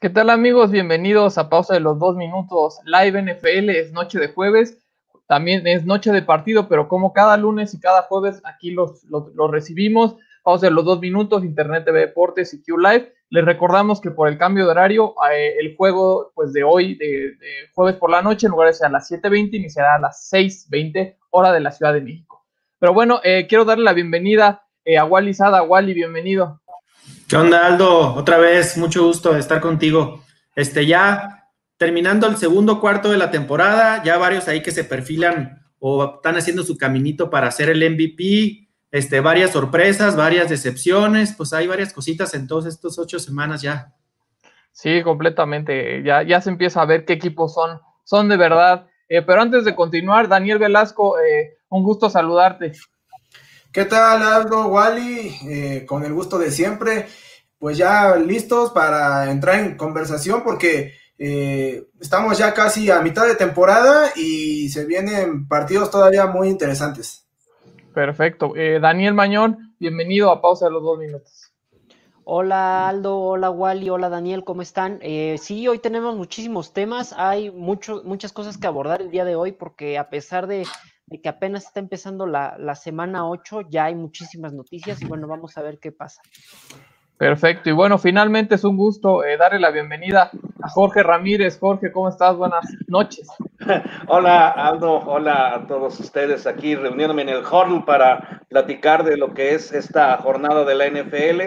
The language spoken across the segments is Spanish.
¿Qué tal amigos? Bienvenidos a Pausa de los Dos Minutos Live NFL, es noche de jueves, también es noche de partido, pero como cada lunes y cada jueves aquí los, los, recibimos, Pausa de los Dos Minutos, Internet TV Deportes y Q Live. Les recordamos que por el cambio de horario, eh, el juego pues de hoy, de, jueves por la noche, en lugar de ser a las 7.20, iniciará a las 6.20, hora de la Ciudad de México. Pero bueno, eh, quiero darle la bienvenida eh, a Wally Sada. Wally, bienvenido. ¿Qué onda, Aldo? Otra vez, mucho gusto estar contigo. Este, ya terminando el segundo cuarto de la temporada, ya varios ahí que se perfilan o están haciendo su caminito para hacer el MVP, este, varias sorpresas, varias decepciones, pues hay varias cositas en todas estas ocho semanas ya. Sí, completamente. Ya, ya se empieza a ver qué equipos son, son de verdad. Eh, pero antes de continuar, Daniel Velasco, eh, un gusto saludarte. ¿Qué tal, Aldo, Wally? Eh, con el gusto de siempre. Pues ya listos para entrar en conversación porque eh, estamos ya casi a mitad de temporada y se vienen partidos todavía muy interesantes. Perfecto. Eh, Daniel Mañón, bienvenido a Pausa de los dos minutos. Hola Aldo, hola Wally, hola Daniel, ¿cómo están? sí, hoy tenemos muchísimos temas, hay mucho, muchas cosas que abordar el día de hoy porque a pesar de que apenas está empezando la, la semana 8, ya hay muchísimas noticias y bueno, vamos a ver qué pasa. Perfecto, y bueno, finalmente es un gusto eh, darle la bienvenida a Jorge Ramírez. Jorge, ¿cómo estás? Buenas noches. Hola Aldo, hola a todos ustedes aquí reuniéndome en el horn para platicar de lo que es esta jornada de la NFL.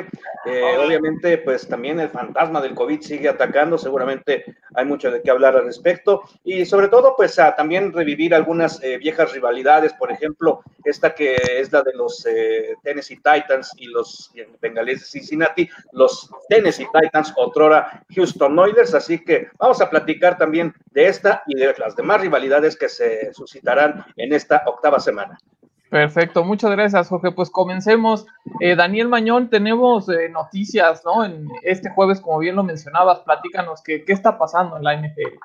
Eh, obviamente, pues también el fantasma del COVID sigue atacando, seguramente hay mucho de qué hablar al respecto y sobre todo, pues a también revivir algunas eh, viejas rivalidades, por ejemplo, esta que es la de los Tennessee Titans y los Bengales de Cincinnati los Tennessee Titans, otrora Houston Oilers. Así que vamos a platicar también de esta y de las demás rivalidades que se suscitarán en esta octava semana. Perfecto, muchas gracias, Jorge. Pues comencemos. Eh, Daniel Mañón, tenemos eh, noticias, ¿no? En este jueves, como bien lo mencionabas, platícanos qué, qué está pasando en la NFL.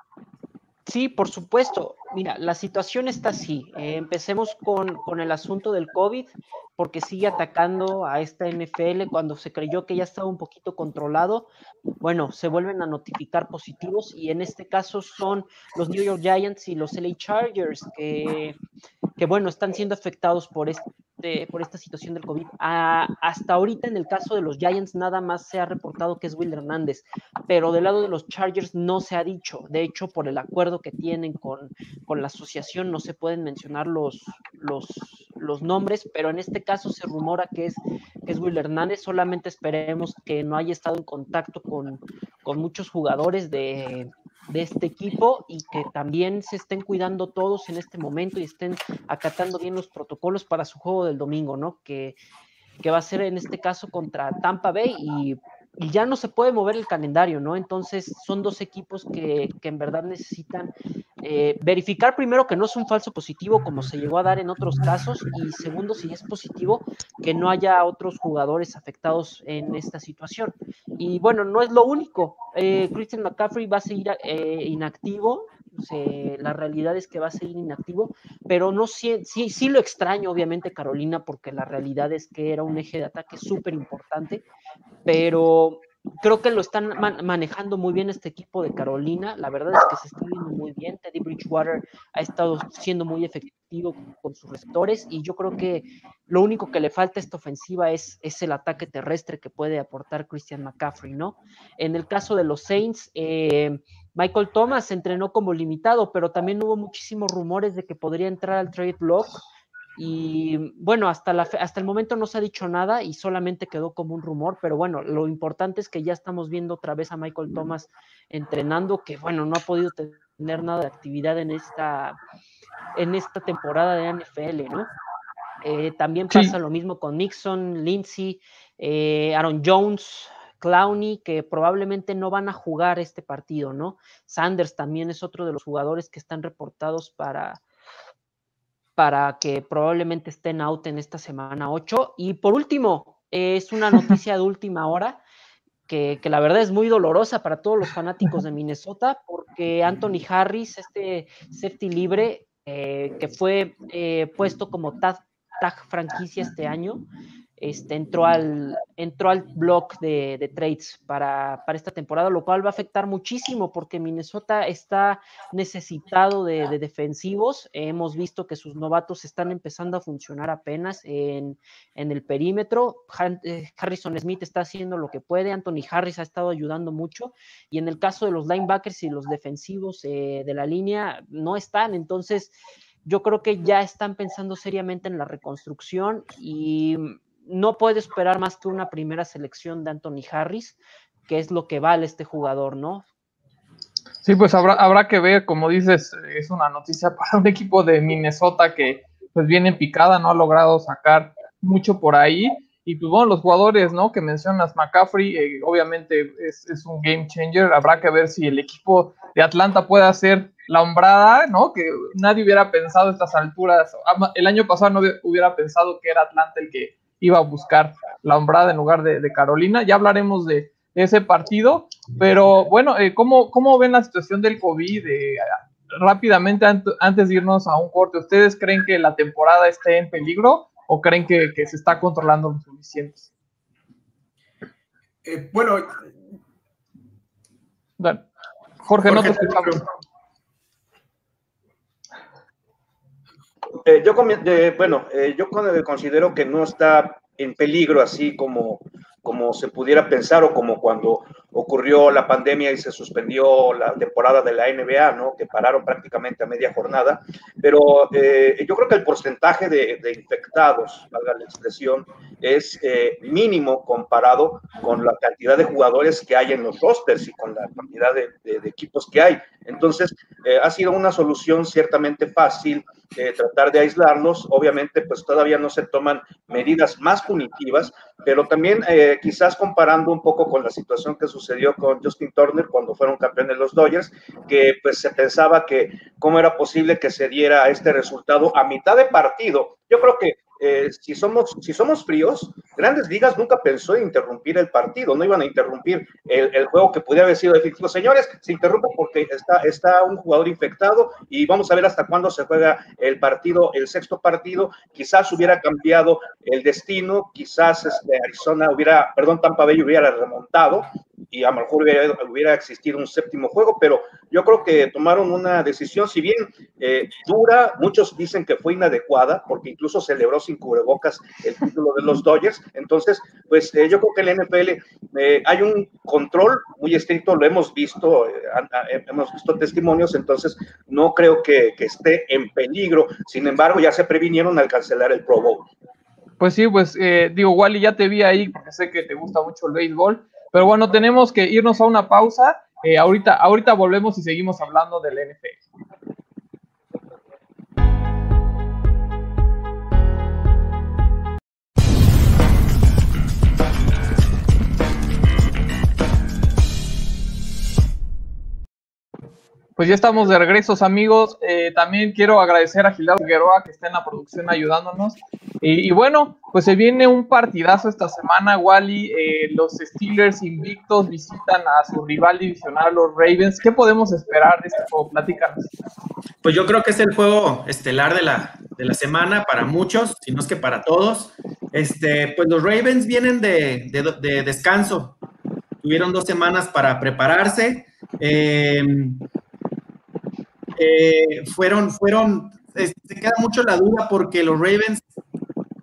Sí, por supuesto. Mira, la situación está así. Eh, empecemos con, con, el asunto del COVID, porque sigue atacando a esta NFL cuando se creyó que ya estaba un poquito controlado. Bueno, se vuelven a notificar positivos y en este caso son los New York Giants y los LA Chargers que, que bueno, están siendo afectados por este por esta situación del COVID. hasta ahorita, en el caso de los Giants, nada más se ha reportado que es Will Hernández, pero del lado de los Chargers no se ha dicho. De hecho, por el acuerdo que tienen con, con la asociación, no se pueden mencionar los, los, los, nombres, pero en este caso se rumora que es, que es Will Hernández. Solamente esperemos que no haya estado en contacto con, con muchos jugadores de, de este equipo y que también se estén cuidando todos en este momento y estén acatando bien los protocolos para su juego del domingo, ¿no? Que, que va a ser en este caso contra Tampa Bay y y ya no se puede mover el calendario, ¿no? Entonces son dos equipos que, en verdad necesitan eh, verificar primero que no es un falso positivo como se llegó a dar en otros casos y segundo, si es positivo, que no haya otros jugadores afectados en esta situación. Y bueno, no es lo único. Eh, Christian McCaffrey va a seguir eh, inactivo, la realidad es que va a seguir inactivo, pero no sí, sí, sí lo extraño, obviamente, Carolina, porque la realidad es que era un eje de ataque súper importante, pero creo que lo están manejando muy bien este equipo de Carolina. La verdad es que se está viendo muy bien. Teddy Bridgewater ha estado siendo muy efectivo con sus receptores y yo creo que lo único que le falta a esta ofensiva es, es el ataque terrestre que puede aportar Christian McCaffrey, ¿no? En el caso de los Saints, eh, Michael Thomas entrenó como limitado, pero también hubo muchísimos rumores de que podría entrar al trade block. Y bueno, hasta, la, hasta el momento no se ha dicho nada y solamente quedó como un rumor, pero bueno, lo importante es que ya estamos viendo otra vez a Michael Thomas entrenando, que bueno, no ha podido tener nada de actividad en esta, en esta temporada de NFL, ¿no? Eh, también pasa lo mismo con Nixon, Lindsay, eh, Aaron Jones, Clowney, que probablemente no van a jugar este partido, ¿no? Sanders también es otro de los jugadores que están reportados para, para que probablemente estén out en esta semana 8. Y por último, es una noticia de última hora. Que, la verdad es muy dolorosa para todos los fanáticos de Minnesota, porque Anthony Harris, este safety libre, eh, que fue eh, puesto como tag, tag franquicia este año, este, entró, al, entró al block de, trades para, esta temporada, lo cual va a afectar muchísimo porque Minnesota está necesitado de, defensivos. Hemos visto que sus novatos están empezando a funcionar apenas en, el perímetro. Eh, Harrison Smith está haciendo lo que puede, Anthony Harris ha estado ayudando mucho y en el caso de los linebackers y los defensivos eh, de la línea no están. Entonces, yo creo que ya están pensando seriamente en la reconstrucción y no puede esperar más que una primera selección de Anthony Harris, que es lo que vale este jugador, ¿no? Sí, pues habrá, habrá que ver, como dices, es una noticia para un equipo de Minnesota que pues viene picada, no ha logrado sacar mucho por ahí. Y pues bueno, los jugadores, ¿no? Que mencionas, McCaffrey, eh, obviamente es, es, un game changer. Habrá que ver si el equipo de Atlanta puede hacer la hombrada, ¿no? Que nadie hubiera pensado a estas alturas. El año pasado no hubiera pensado que era Atlanta el que iba a buscar la hombrada en lugar de, Carolina. Ya hablaremos de, ese partido, pero bueno, eh, ¿cómo, ¿cómo, ven la situación del COVID? Eh, rápidamente, antes de irnos a un corte, ¿ustedes creen que la temporada esté en peligro o creen que, se está controlando lo suficiente? Eh, bueno, Jorge, no te escuchamos. Eh, yo, bueno, eh, yo considero que no está en peligro así como, como se pudiera pensar o como cuando ocurrió la pandemia y se suspendió la temporada de la NBA, ¿no? Que pararon prácticamente a media jornada. Pero eh, yo creo que el porcentaje de, infectados, valga la expresión, es mínimo comparado con la cantidad de jugadores que hay en los rosters y con la cantidad de, de equipos que hay. Entonces, ha sido una solución ciertamente fácil tratar de aislarlos. Obviamente, pues todavía no se toman medidas más punitivas, pero también eh, quizás comparando un poco con la situación que sucedió con Justin Turner cuando fueron campeones los Dodgers, que pues se pensaba que cómo era posible que se diera este resultado a mitad de partido. Yo creo que eh, si, somos, si somos fríos, Grandes Ligas nunca pensó en interrumpir el partido, no iban a interrumpir el, juego que pudiera haber sido definitivo. Señores, se interrumpe porque está, está un jugador infectado y vamos a ver hasta cuándo se juega el partido, el sexto partido. Quizás hubiera cambiado el destino, quizás este, Arizona hubiera, perdón, Tampa Bay hubiera remontado y a lo mejor hubiera, existido un séptimo juego, pero yo creo que tomaron una decisión, si bien eh, dura, muchos dicen que fue inadecuada, porque incluso celebró sin cubrebocas el título de los Dodgers, entonces, pues eh, yo creo que en la NFL eh, hay un control muy estricto, lo hemos visto, hemos visto testimonios, entonces no creo que, esté en peligro, sin embargo, ya se previnieron al cancelar el Pro Bowl. Pues sí, pues digo, Wally, ya te vi ahí porque sé que te gusta mucho el béisbol. Pero bueno, tenemos que irnos a una pausa. Eh, ahorita, ahorita volvemos y seguimos hablando del NFL. Pues ya estamos de regresos, amigos. Eh, también quiero agradecer a Gildardo Gueroa que está en la producción ayudándonos. Y, bueno, pues se viene un partidazo esta semana, Wally. Eh, los Steelers invictos visitan a su rival divisional, los Ravens. ¿Qué podemos esperar de este juego? Platícanos. Pues yo creo que es el juego estelar de la, de la semana para muchos, si no es que para todos. Este, pues los Ravens vienen de, de, descanso. Tuvieron dos semanas para prepararse. Eh, eh, fueron, fueron, se queda mucho la duda porque los Ravens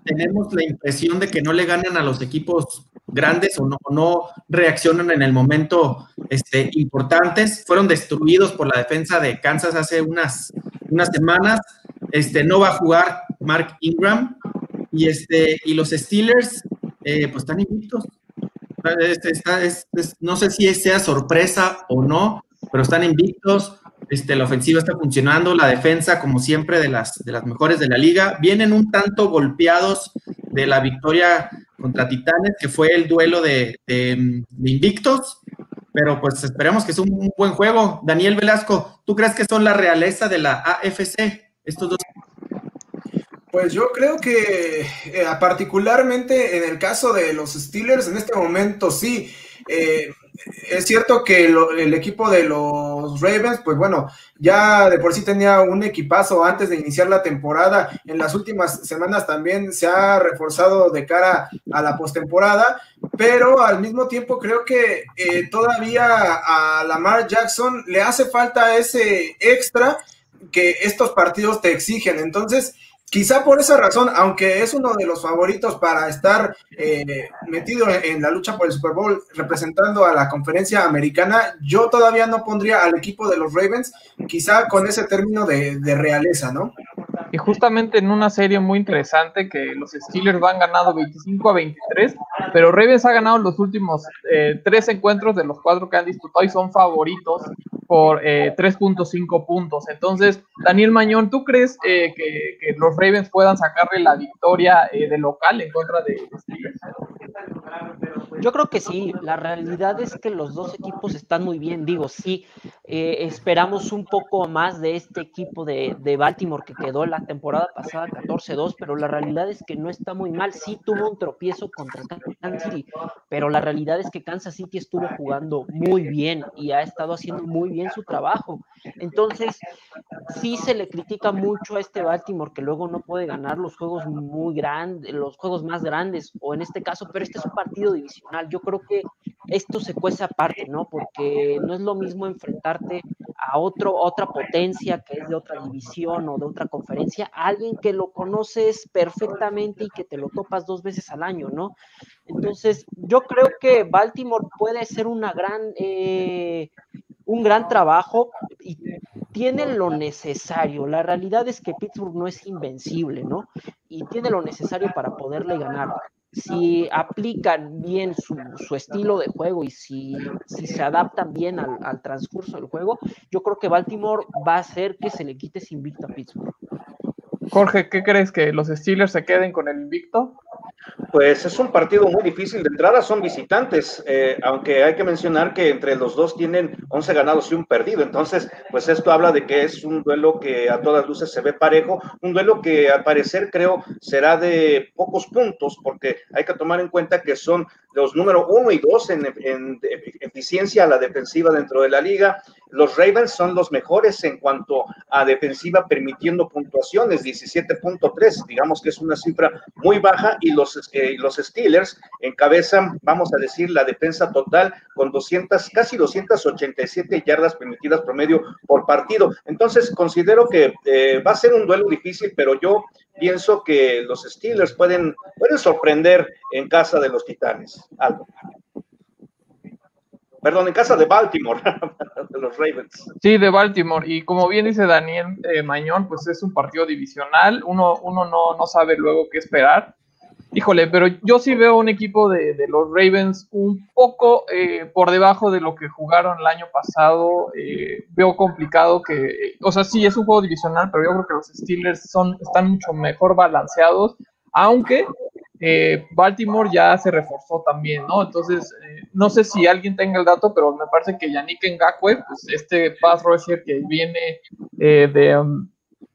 tenemos la impresión de que no le ganan a los equipos grandes o no, no reaccionan en el momento este, importantes. Fueron destruidos por la defensa de Kansas hace unas, unas semanas. Este, no va a jugar Mark Ingram y, este, y los Steelers eh, pues están invictos. Este, no sé si sea sorpresa o no, pero están invictos. Este, la ofensiva está funcionando, la defensa, como siempre, de las, de las mejores de la liga. Vienen un tanto golpeados de la victoria contra Titanes, que fue el duelo de, Invictos, pero pues esperemos que sea un, buen juego. Daniel Velasco, ¿tú crees que son la realeza de la AFC, estos dos? Pues yo creo que eh, particularmente en el caso de los Steelers, en este momento sí. Eh, es cierto que el equipo de los Ravens, pues bueno, ya de por sí tenía un equipazo antes de iniciar la temporada. En las últimas semanas también se ha reforzado de cara a la postemporada, pero al mismo tiempo creo que eh, todavía a Lamar Jackson le hace falta ese extra que estos partidos te exigen. Entonces, Quizá por esa razón, aunque es uno de los favoritos para estar eh, metido en, la lucha por el Super Bowl representando a la conferencia americana, yo todavía no pondría al equipo de los Ravens, quizá con ese término de, realeza, ¿no? Y justamente en una serie muy interesante que los Steelers van ganado 25 a 23, pero Ravens ha ganado los últimos eh, tres encuentros de los cuatro que han disputado y son favoritos por 3.5 eh, puntos. Entonces, Daniel Mañón, ¿tú crees que, que los Ravens puedan sacarle la victoria eh, de local en contra de, Steelers. Yo creo que sí, la realidad es que los dos equipos están muy bien, digo, sí, eh, esperamos un poco más de este equipo de, Baltimore que quedó la temporada pasada 14-2, pero la realidad es que no está muy mal, sí tuvo un tropiezo contra Kansas City, pero la realidad es que Kansas City estuvo jugando muy bien y ha estado haciendo muy bien su trabajo, entonces sí se le critica mucho a este Baltimore que luego no puede ganar los juegos muy grandes, los juegos más grandes, o en este caso, pero este es un partido divisional. Yo creo que esto se cuece aparte, ¿no? Porque no es lo mismo a otro, otra potencia que es de otra división o de otra conferencia, alguien que lo conoces perfectamente y que te lo topas dos veces al año, ¿no? Entonces, yo creo que Baltimore puede ser una gran, eh, un gran trabajo y tiene lo necesario. La realidad es que Pittsburgh no es invencible, ¿no? Y tiene lo necesario para poderle ganar. Si aplican bien su, estilo de juego y si, si se adaptan bien al, transcurso del juego, yo creo que Baltimore va a hacer que se le quite ese invicto a Pittsburgh. Jorge, ¿qué crees? ¿Que los Steelers se queden con el invicto? Pues es un partido muy difícil de entrada, son visitantes, eh, aunque hay que mencionar que entre los dos tienen 11 ganados y un perdido, entonces pues esto habla de que es un duelo que a todas luces se ve parejo, un duelo que al parecer creo será de pocos puntos, porque hay que tomar en cuenta que son los número uno y dos en, en eficiencia a la defensiva dentro de la liga, los Ravens son los mejores en cuanto a defensiva permitiendo puntuaciones, 17.3, digamos que es una cifra muy baja y los, eh, los Steelers encabezan, vamos a decir, la defensa total con 200, casi 287 yardas permitidas promedio por partido. Entonces, considero que eh, va a ser un duelo difícil, pero yo pienso que los Steelers pueden, pueden sorprender en casa de los Titanes. Algo. Perdón, en casa de Baltimore, de los Ravens. Sí, de Baltimore. Y como bien dice Daniel eh, Mañón, pues es un partido divisional. Uno, uno no, no, sabe luego qué esperar. Híjole, pero yo sí veo un equipo de, los Ravens un poco eh, por debajo de lo que jugaron el año pasado. Eh, veo complicado que, o sea, sí es un juego divisional, pero yo creo que los Steelers son, están mucho mejor balanceados, aunque eh, Baltimore ya se reforzó también, ¿no? Entonces, eh, no sé si alguien tenga el dato, pero me parece que Yannick Ngakwe, pues este pass rusher que viene eh, de, um,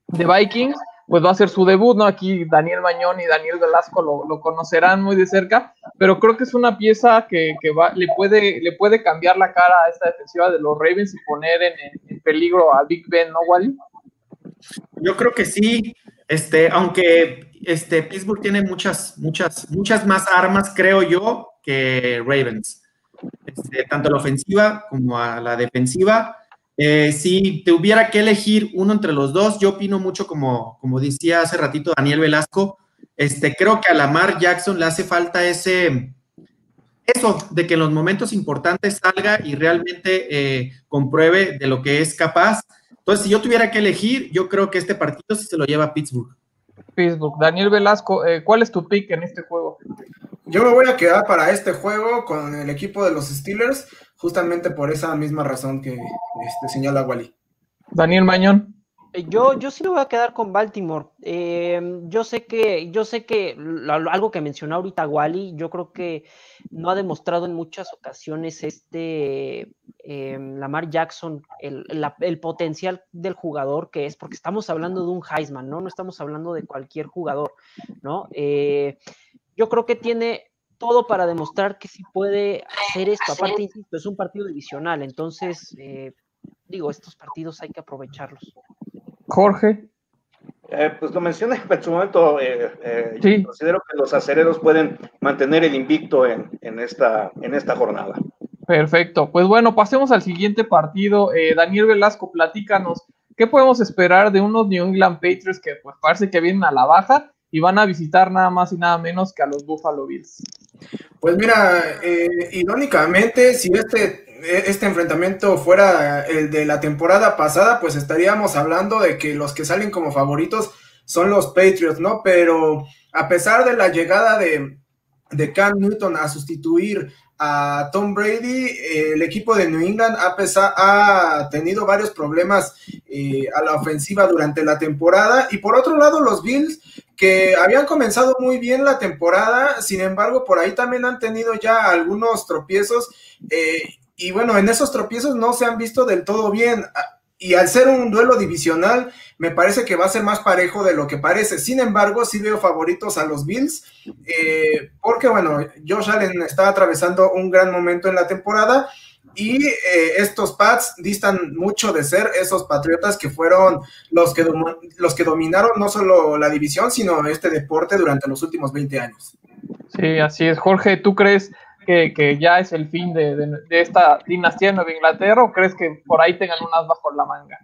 de, Vikings, pues va a ser su debut, ¿no? Aquí Daniel Mañón y Daniel Velasco lo, conocerán muy de cerca, pero creo que es una pieza que, le, puede, le puede cambiar la cara a esta defensiva de los Ravens y poner en, en peligro a Big Ben, ¿no, Wally? Yo creo que sí, este, aunque este, Pittsburgh tiene muchas, muchas, muchas más armas, creo yo, que Ravens. Este, tanto a la ofensiva como a la defensiva. Eh, si te hubiera que elegir uno entre los dos, yo opino mucho como, como decía hace ratito Daniel Velasco, este, creo que a Lamar Jackson le hace falta ese, eso, de que en los momentos importantes salga y realmente eh, compruebe de lo que es capaz. Entonces, si yo tuviera que elegir, yo creo que este partido se lo lleva a Pittsburgh. Facebook. Daniel Velasco, eh, ¿cuál es tu pick en este juego? Yo me voy a quedar para este juego con el equipo de los Steelers, justamente por esa misma razón que este, señala Wally. Daniel Mañón. Eh, yo, yo sí me voy a quedar con Baltimore. Eh, yo sé que, yo sé que algo que mencionó ahorita Wally, yo creo que no ha demostrado en muchas ocasiones este eh, Lamar Jackson el, el, potencial del jugador que es, porque estamos hablando de un Heisman, ¿no? No estamos hablando de cualquier jugador, ¿no? yo creo que tiene todo para demostrar que sí puede hacer esto. Aparte, insisto, es un partido divisional, entonces, eh, digo, estos partidos hay que aprovecharlos. Jorge. Eh, pues lo mencioné en su momento, eh, considero que los acereros pueden mantener el invicto en, esta, en esta jornada. Perfecto, pues bueno, pasemos al siguiente partido. Daniel Velasco, platícanos, ¿qué podemos esperar de unos New England Patriots que pues parece que vienen a la baja y van a visitar nada más y nada menos que a los Buffalo Bills? Pues mira, irónicamente, si este este enfrentamiento fuera el de la temporada pasada, pues estaríamos hablando de que los que salen como favoritos son los Patriots, ¿no? Pero a pesar de la llegada de, de Cam Newton a sustituir a Tom Brady, el equipo de New England ha, ha tenido varios problemas eh, a la ofensiva durante la temporada. Y por otro lado, los Bills, que habían comenzado muy bien la temporada, sin embargo, por ahí también han tenido ya algunos tropiezos. Eh, y bueno, en esos tropiezos no se han visto del todo bien. Y al ser un duelo divisional, me parece que va a ser más parejo de lo que parece. Sin embargo, sí veo favoritos a los Bills, eh, porque bueno, Josh Allen está atravesando un gran momento en la temporada y eh, estos Pats distan mucho de ser esos Patriotas que fueron los que, los que dominaron no solo la división, sino este deporte durante los últimos 20 años. Sí, así es. Jorge, ¿tú crees que, ya es el fin de, esta dinastía de Nueva Inglaterra o crees que por ahí tengan unas bajo la manga?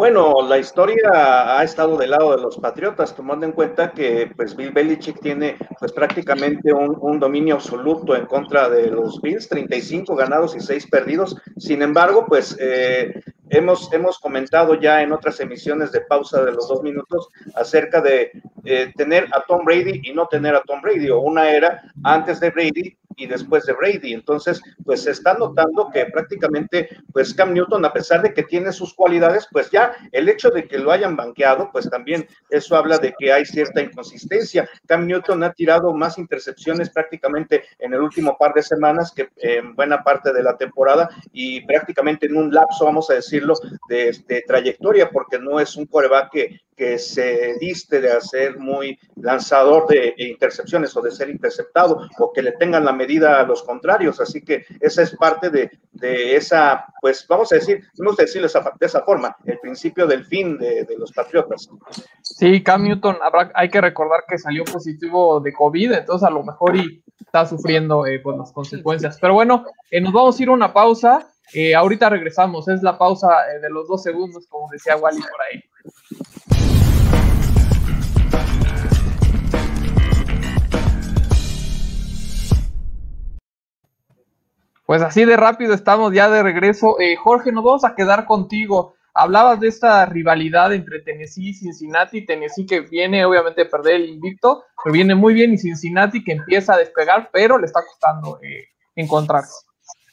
Bueno, la historia ha estado del lado de los Patriotas, tomando en cuenta que pues Bill Belichick tiene pues prácticamente un, dominio absoluto en contra de los Bills, 35 ganados y 6 perdidos. Sin embargo, pues eh, hemos, hemos comentado ya en otras emisiones de pausa de los dos minutos acerca de eh, tener a Tom Brady y no tener a Tom Brady, o una era antes de Brady y después de Brady. Entonces, pues se está notando que prácticamente, pues Cam Newton, a pesar de que tiene sus cualidades, pues ya el hecho de que lo hayan banqueado, pues también eso habla de que hay cierta inconsistencia. Cam Newton ha tirado más intercepciones prácticamente en el último par de semanas que en buena parte de la temporada y prácticamente en un lapso, vamos a decirlo, de, trayectoria, porque no es un coreback que, que se diste de hacer muy lanzador de intercepciones o de ser interceptado o que le tengan la medida a los contrarios. Así que esa es parte de, esa, pues vamos a decir, vamos a decirlo de esa forma, el principio del fin de, los Patriotas. Sí, Cam Newton, hay que recordar que salió positivo de COVID, entonces a lo mejor y está sufriendo eh, pues, las consecuencias. Pero bueno, eh, nos vamos a ir a una pausa. Eh, ahorita regresamos, es la pausa de los dos segundos, como decía Wally por ahí. Pues así de rápido estamos ya de regreso. Eh, Jorge, nos vamos a quedar contigo. Hablabas de esta rivalidad entre Tennessee y Cincinnati. Tennessee que viene obviamente a perder el invicto, pero viene muy bien y Cincinnati que empieza a despegar, pero le está costando eh, encontrarse.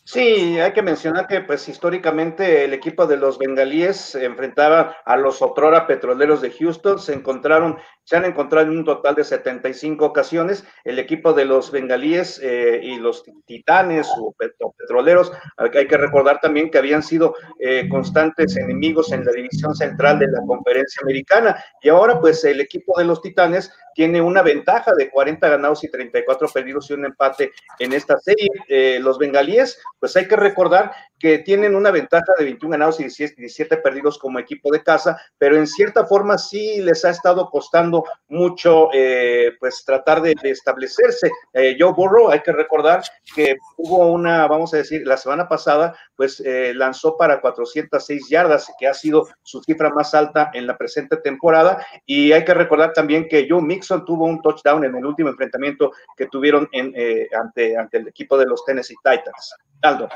Sí, hay que mencionar que pues históricamente el equipo de los bengalíes enfrentaba a los otrora petroleros de Houston, se encontraron, se han encontrado en un total de 75 ocasiones, el equipo de los bengalíes eh, y los titanes o petroleros, hay que recordar también que habían sido eh, constantes enemigos en la división central de la conferencia americana y ahora pues el equipo de los titanes tiene una ventaja de 40 ganados y 34 perdidos y un empate en esta serie. Eh, los bengalíes, pues hay que recordar que tienen una ventaja de 21 ganados y 17, perdidos como equipo de casa, pero en cierta forma sí les ha estado costando mucho eh, pues tratar de, establecerse. Eh, Joe Burrow, hay que recordar que hubo una, vamos a decir, la semana pasada, pues eh, lanzó para 406 yardas, que ha sido su cifra más alta en la presente temporada, y hay que recordar también que Joe Mixon tuvo un touchdown en el último enfrentamiento que tuvieron en, ante, ante el equipo de los Tennessee Titans. Aldo.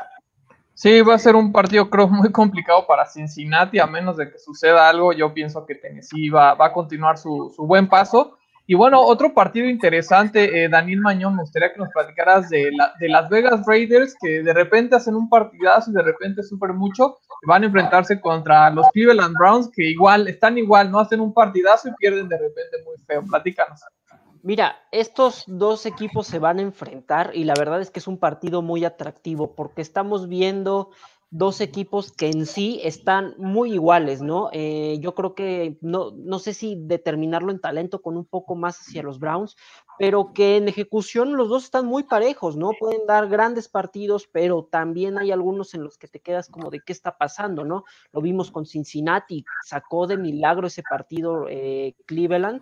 Sí, va a ser un partido creo muy complicado para Cincinnati, a menos de que suceda algo, yo pienso que Tennessee va, va a continuar su, su, buen paso. Y bueno, otro partido interesante, eh, Daniel Mañón, me gustaría que nos platicaras de, la, de Las Vegas Raiders, que de repente hacen un partidazo y de repente sufren mucho, van a enfrentarse contra los Cleveland Browns, que igual, están igual, no hacen un partidazo y pierden de repente muy feo. Platícanos. Mira, estos dos equipos se van a enfrentar y la verdad es que es un partido muy atractivo porque estamos viendo dos equipos que en sí están muy iguales, ¿no? Eh, yo creo que no, no sé si determinarlo en talento con un poco más hacia los Browns, pero que en ejecución los dos están muy parejos, ¿no? Pueden dar grandes partidos, pero también hay algunos en los que te quedas como de qué está pasando, ¿no? Lo vimos con Cincinnati, sacó de milagro ese partido eh, Cleveland.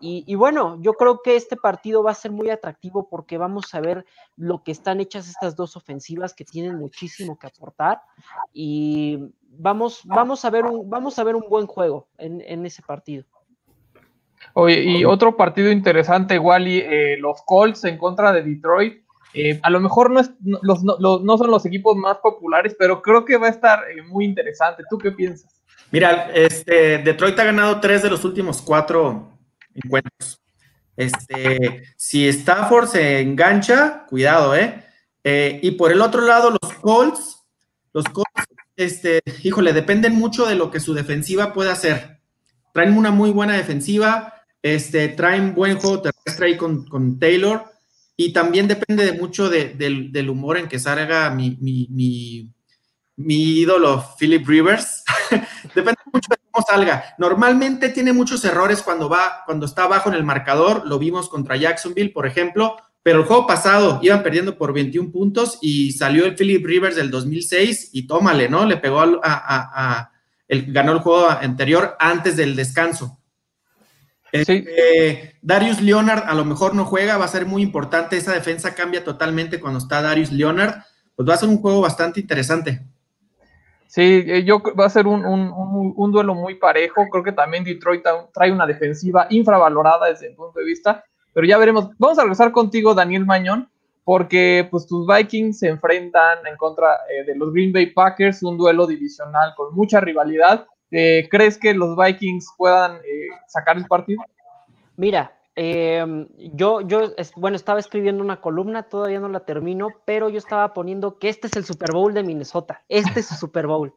Y, bueno, yo creo que este partido va a ser muy atractivo porque vamos a ver lo que están hechas estas dos ofensivas que tienen muchísimo que aportar y vamos, vamos, a, ver un, vamos a ver un buen juego en, ese partido. Oye, y otro partido interesante, Wally, eh, los Colts en contra de Detroit. Eh, a lo mejor no, es, los, no, son los equipos más populares, pero creo que va a estar eh, muy interesante. ¿Tú qué piensas? Mira, este, Detroit ha ganado tres de los últimos cuatro encuentros. Este, si Stafford se engancha, cuidado, ¿eh? ¿eh? Y por el otro lado, los Colts, los Colts, este, híjole, dependen mucho de lo que su defensiva pueda hacer. Traen una muy buena defensiva, este, traen buen juego terrestre ahí con, Taylor, y también depende de mucho del, humor en que salga mi, mi, mi, mi ídolo Philip Rivers. depende mucho de salga. Normalmente tiene muchos errores cuando va, cuando está abajo en el marcador. Lo vimos contra Jacksonville, por ejemplo. Pero el juego pasado iban perdiendo por 21 puntos y salió el Philip Rivers del 2006 y tómale, ¿no? Le pegó a, el, ganó el juego anterior antes del descanso. Este, Darius Leonard a lo mejor no juega, va a ser muy importante. Esa defensa cambia totalmente cuando está Darius Leonard. Pues va a ser un juego bastante interesante. Sí, eh, yo va a ser un, un, duelo muy parejo. Creo que también Detroit trae una defensiva infravalorada desde el punto de vista. Pero ya veremos. Vamos a regresar contigo, Daniel Mañón, porque pues tus Vikings se enfrentan en contra eh, de los Green Bay Packers, un duelo divisional con mucha rivalidad. Eh, ¿Crees que los Vikings puedan sacar el partido? Mira, Em, yo, yo, bueno, estaba escribiendo una columna, todavía no la termino, pero yo estaba poniendo que este es el Super Bowl de Minnesota, este es su Super Bowl,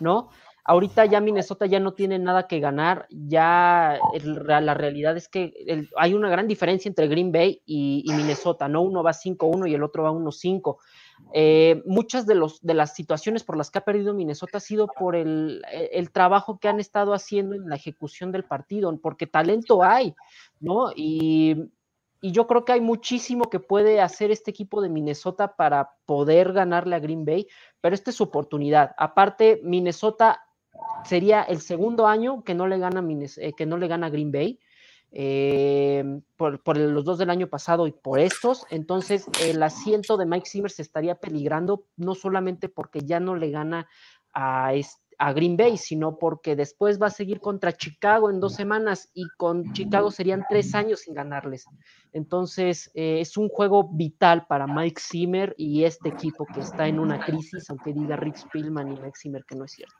¿no? Ahorita ya Minnesota ya no tiene nada que ganar, ya la realidad es que hay una gran diferencia entre Green Bay y, y Minnesota, ¿no? Uno va 5-1 y el otro va 1-5. Eh, muchas de, los, de las situaciones por las que ha perdido Minnesota ha sido por el, el, trabajo que han estado haciendo en la ejecución del partido, porque talento hay, ¿no? Y, y, yo creo que hay muchísimo que puede hacer este equipo de Minnesota para poder ganarle a Green Bay, pero esta es su oportunidad. Aparte, Minnesota sería el segundo año que no le gana, eh, que no le gana Green Bay. Eh, por, los dos del año pasado y por estos, entonces el asiento de Mike Zimmer se estaría peligrando, no solamente porque ya no le gana a, Green Bay, sino porque después va a seguir contra Chicago en dos semanas y con Chicago serían tres años sin ganarles. Entonces eh, es un juego vital para Mike Zimmer y este equipo que está en una crisis, aunque diga Rick Spielman y Mike Zimmer que no es cierto.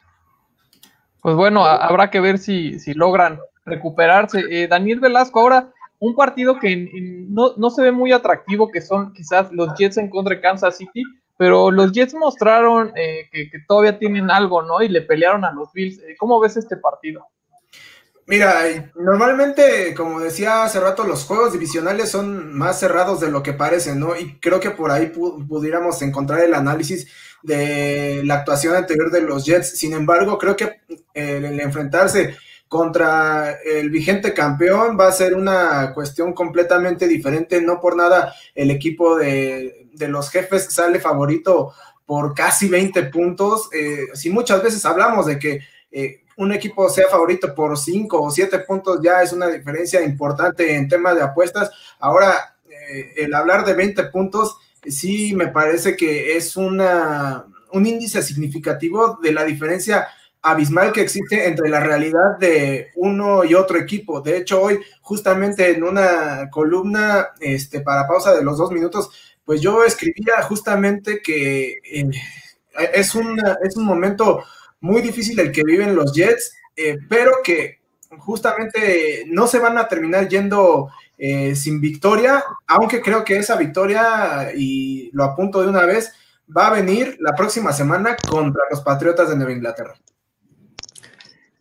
Pues bueno, habrá que ver si logran recuperarse. Eh, Daniel Velasco, ahora un partido que no, se ve muy atractivo, que son quizás los Jets en contra de Kansas City, pero los Jets mostraron eh, que, todavía tienen algo, ¿no? Y le pelearon a los Bills. Eh, ¿Cómo ves este partido? Mira, normalmente, como decía hace rato, los juegos divisionales son más cerrados de lo que parecen, ¿no? Y creo que por ahí pudiéramos encontrar el análisis de la actuación anterior de los Jets. Sin embargo, creo que el enfrentarse contra el vigente campeón va a ser una cuestión completamente diferente. No por nada el equipo de, los jefes sale favorito por casi 20 puntos. Eh, si muchas veces hablamos de que eh, un equipo sea favorito por 5 o 7 puntos, ya es una diferencia importante en temas de apuestas. Ahora, eh, el hablar de 20 puntos, sí me parece que es una, un índice significativo de la diferencia abismal que existe entre la realidad de uno y otro equipo. De hecho, hoy, justamente en una columna este, para pausa de los dos minutos, pues yo escribía justamente que eh, es, un, es un momento muy difícil el que viven los Jets, eh, pero que justamente no se van a terminar yendo eh, sin victoria, aunque creo que esa victoria, y lo apunto de una vez, va a venir la próxima semana contra los Patriotas de Nueva Inglaterra.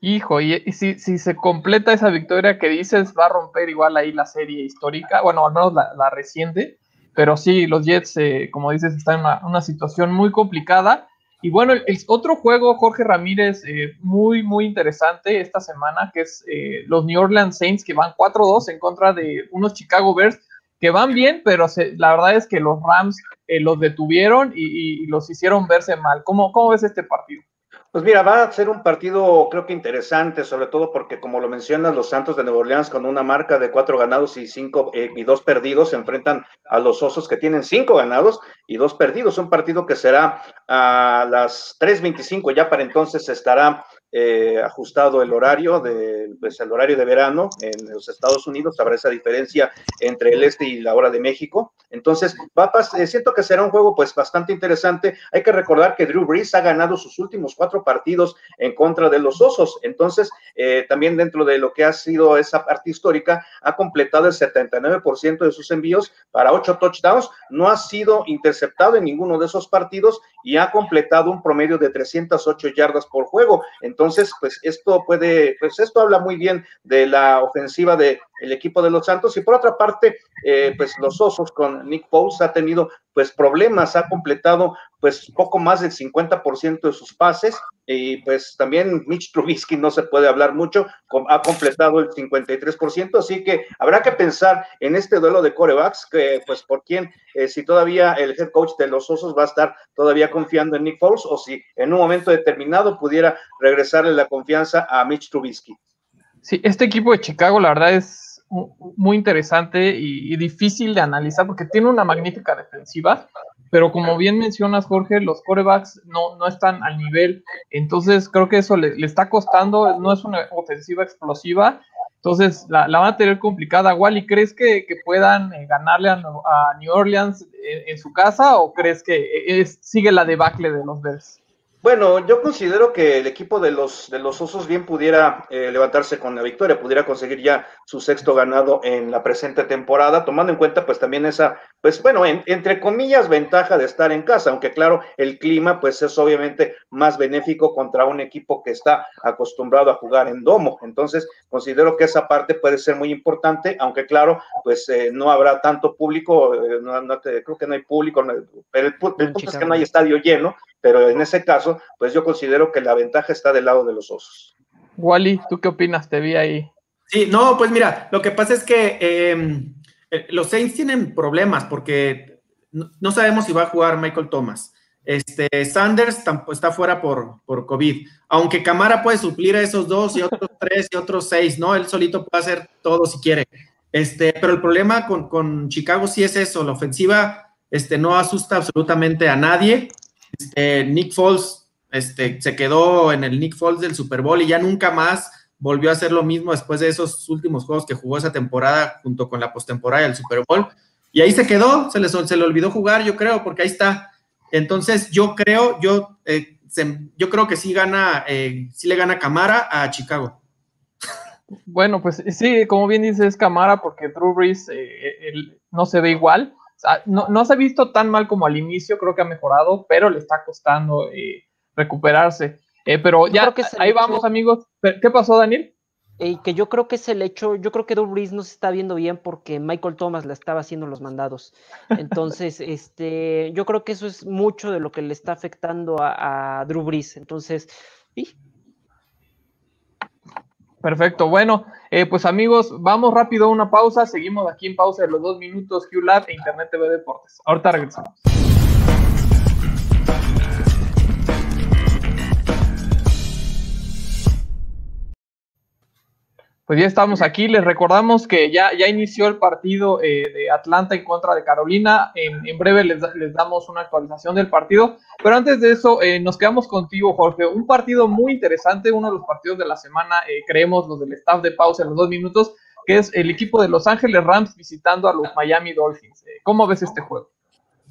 Hijo, y, si, se completa esa victoria que dices, va a romper igual ahí la serie histórica, bueno, al menos la, reciente, pero sí, los Jets, eh, como dices, están en una, situación muy complicada. Y bueno, el, otro juego, Jorge Ramírez, eh, muy, muy interesante esta semana, que es eh, los New Orleans Saints, que van 4-2 en contra de unos Chicago Bears, que van bien, pero la verdad es que los Rams eh, los detuvieron y, los hicieron verse mal. ¿Cómo, ¿Cómo ves este partido? Pues mira, va a ser un partido creo que interesante, sobre todo porque como lo mencionas, los Santos de Nueva Orleans con una marca de cuatro ganados y cinco eh, y dos perdidos se enfrentan a los Osos que tienen cinco ganados y dos perdidos. Un partido que será a las 3.25, ya para entonces estará eh, ajustado el horario de pues, el horario de verano en los Estados Unidos habrá esa diferencia entre el este y la hora de México. Entonces va eh, siento que será un juego pues bastante interesante. Hay que recordar que Drew Brees ha ganado sus últimos cuatro partidos en contra de los Osos. Entonces eh, también dentro de lo que ha sido esa parte histórica ha completado el 79% de sus envíos para ocho touchdowns. No ha sido interceptado en ninguno de esos partidos y ha completado un promedio de 308 yardas por juego entonces, pues esto puede, pues esto habla muy bien de la ofensiva del equipo de los Santos. Y por otra parte, eh, pues los Osos con Nick Foles ha tenido pues problemas, ha completado pues poco más del 50% de sus pases y pues también Mitch Trubisky no se puede hablar mucho, ha completado el 53%, así que habrá que pensar en este duelo de corebacks, que pues por quién, eh, si todavía el head coach de los Osos va a estar todavía confiando en Nick Foles o si en un momento determinado pudiera regresarle la confianza a Mitch Trubisky. Sí, este equipo de Chicago la verdad es muy interesante y, difícil de analizar porque tiene una magnífica defensiva, pero como bien mencionas, Jorge, los corebacks no, no están al nivel, entonces creo que eso le, está costando, no es una ofensiva explosiva, entonces la, van a tener complicada. Wally, ¿crees que, puedan eh, ganarle a, New Orleans en, su casa o crees que es, sigue la debacle de los Bears? Bueno, yo considero que el equipo de los, de los Osos bien pudiera eh, levantarse con la victoria, pudiera conseguir ya su sexto ganado en la presente temporada, tomando en cuenta pues también esa, pues bueno, entre comillas, ventaja de estar en casa, aunque claro, el clima pues es obviamente más benéfico contra un equipo que está acostumbrado a jugar en domo. Entonces, considero que esa parte puede ser muy importante, aunque claro, pues eh, no habrá tanto público, eh, no, creo que no hay público, pero el punto es que no hay estadio lleno, pero en ese caso, pues yo considero que la ventaja está del lado de los osos. Wally, ¿tú qué opinas? Te vi ahí. Sí, no, pues mira, lo que pasa es que em, eh, los Saints tienen problemas porque no, sabemos si va a jugar Michael Thomas. Este, Sanders está fuera por, por COVID, aunque Camara puede suplir a esos dos y otros tres y otros seis, ¿no? Él solito puede hacer todo si quiere. Este, pero el problema con, con Chicago sí es eso, la ofensiva este, no asusta absolutamente a nadie este, Nick Foles este, se quedó en el Nick Foles del Super Bowl y ya nunca más volvió a hacer lo mismo después de esos últimos juegos que jugó esa temporada junto con la postemporada del Super Bowl. Y ahí se quedó, se le, se le olvidó jugar, yo creo, porque ahí está. Entonces, yo creo, yo, eh, yo creo que sí gana, eh, sí le gana Camara a Chicago. Bueno, pues sí, como bien dices, Camara, porque Drew Brees eh, no se ve igual no, se ha visto tan mal como al inicio, creo que ha mejorado, pero le está costando eh, recuperarse. Eh, pero ya, ahí vamos, amigos. ¿Qué pasó, Daniel? Eh, que yo creo que es el hecho, yo creo que Drew Brees no se está viendo bien porque Michael Thomas le estaba haciendo los mandados. Entonces, este, yo creo que eso es mucho de lo que le está afectando a, Drew Brees. Entonces, ¿sí? Perfecto, bueno, eh, pues amigos, vamos rápido a una pausa, seguimos aquí en pausa de los dos minutos QLab e Internet TV Deportes. Ahorita regresamos. Pues ya estamos aquí. Les recordamos que ya, ya inició el partido eh, de Atlanta en contra de Carolina. En, breve les, damos una actualización del partido. Pero antes de eso, eh, nos quedamos contigo, Jorge. Un partido muy interesante, uno de los partidos de la semana, eh, creemos, los del staff de pausa en los dos minutos, que es el equipo de Los Ángeles Rams visitando a los Miami Dolphins. ¿Cómo ves este juego?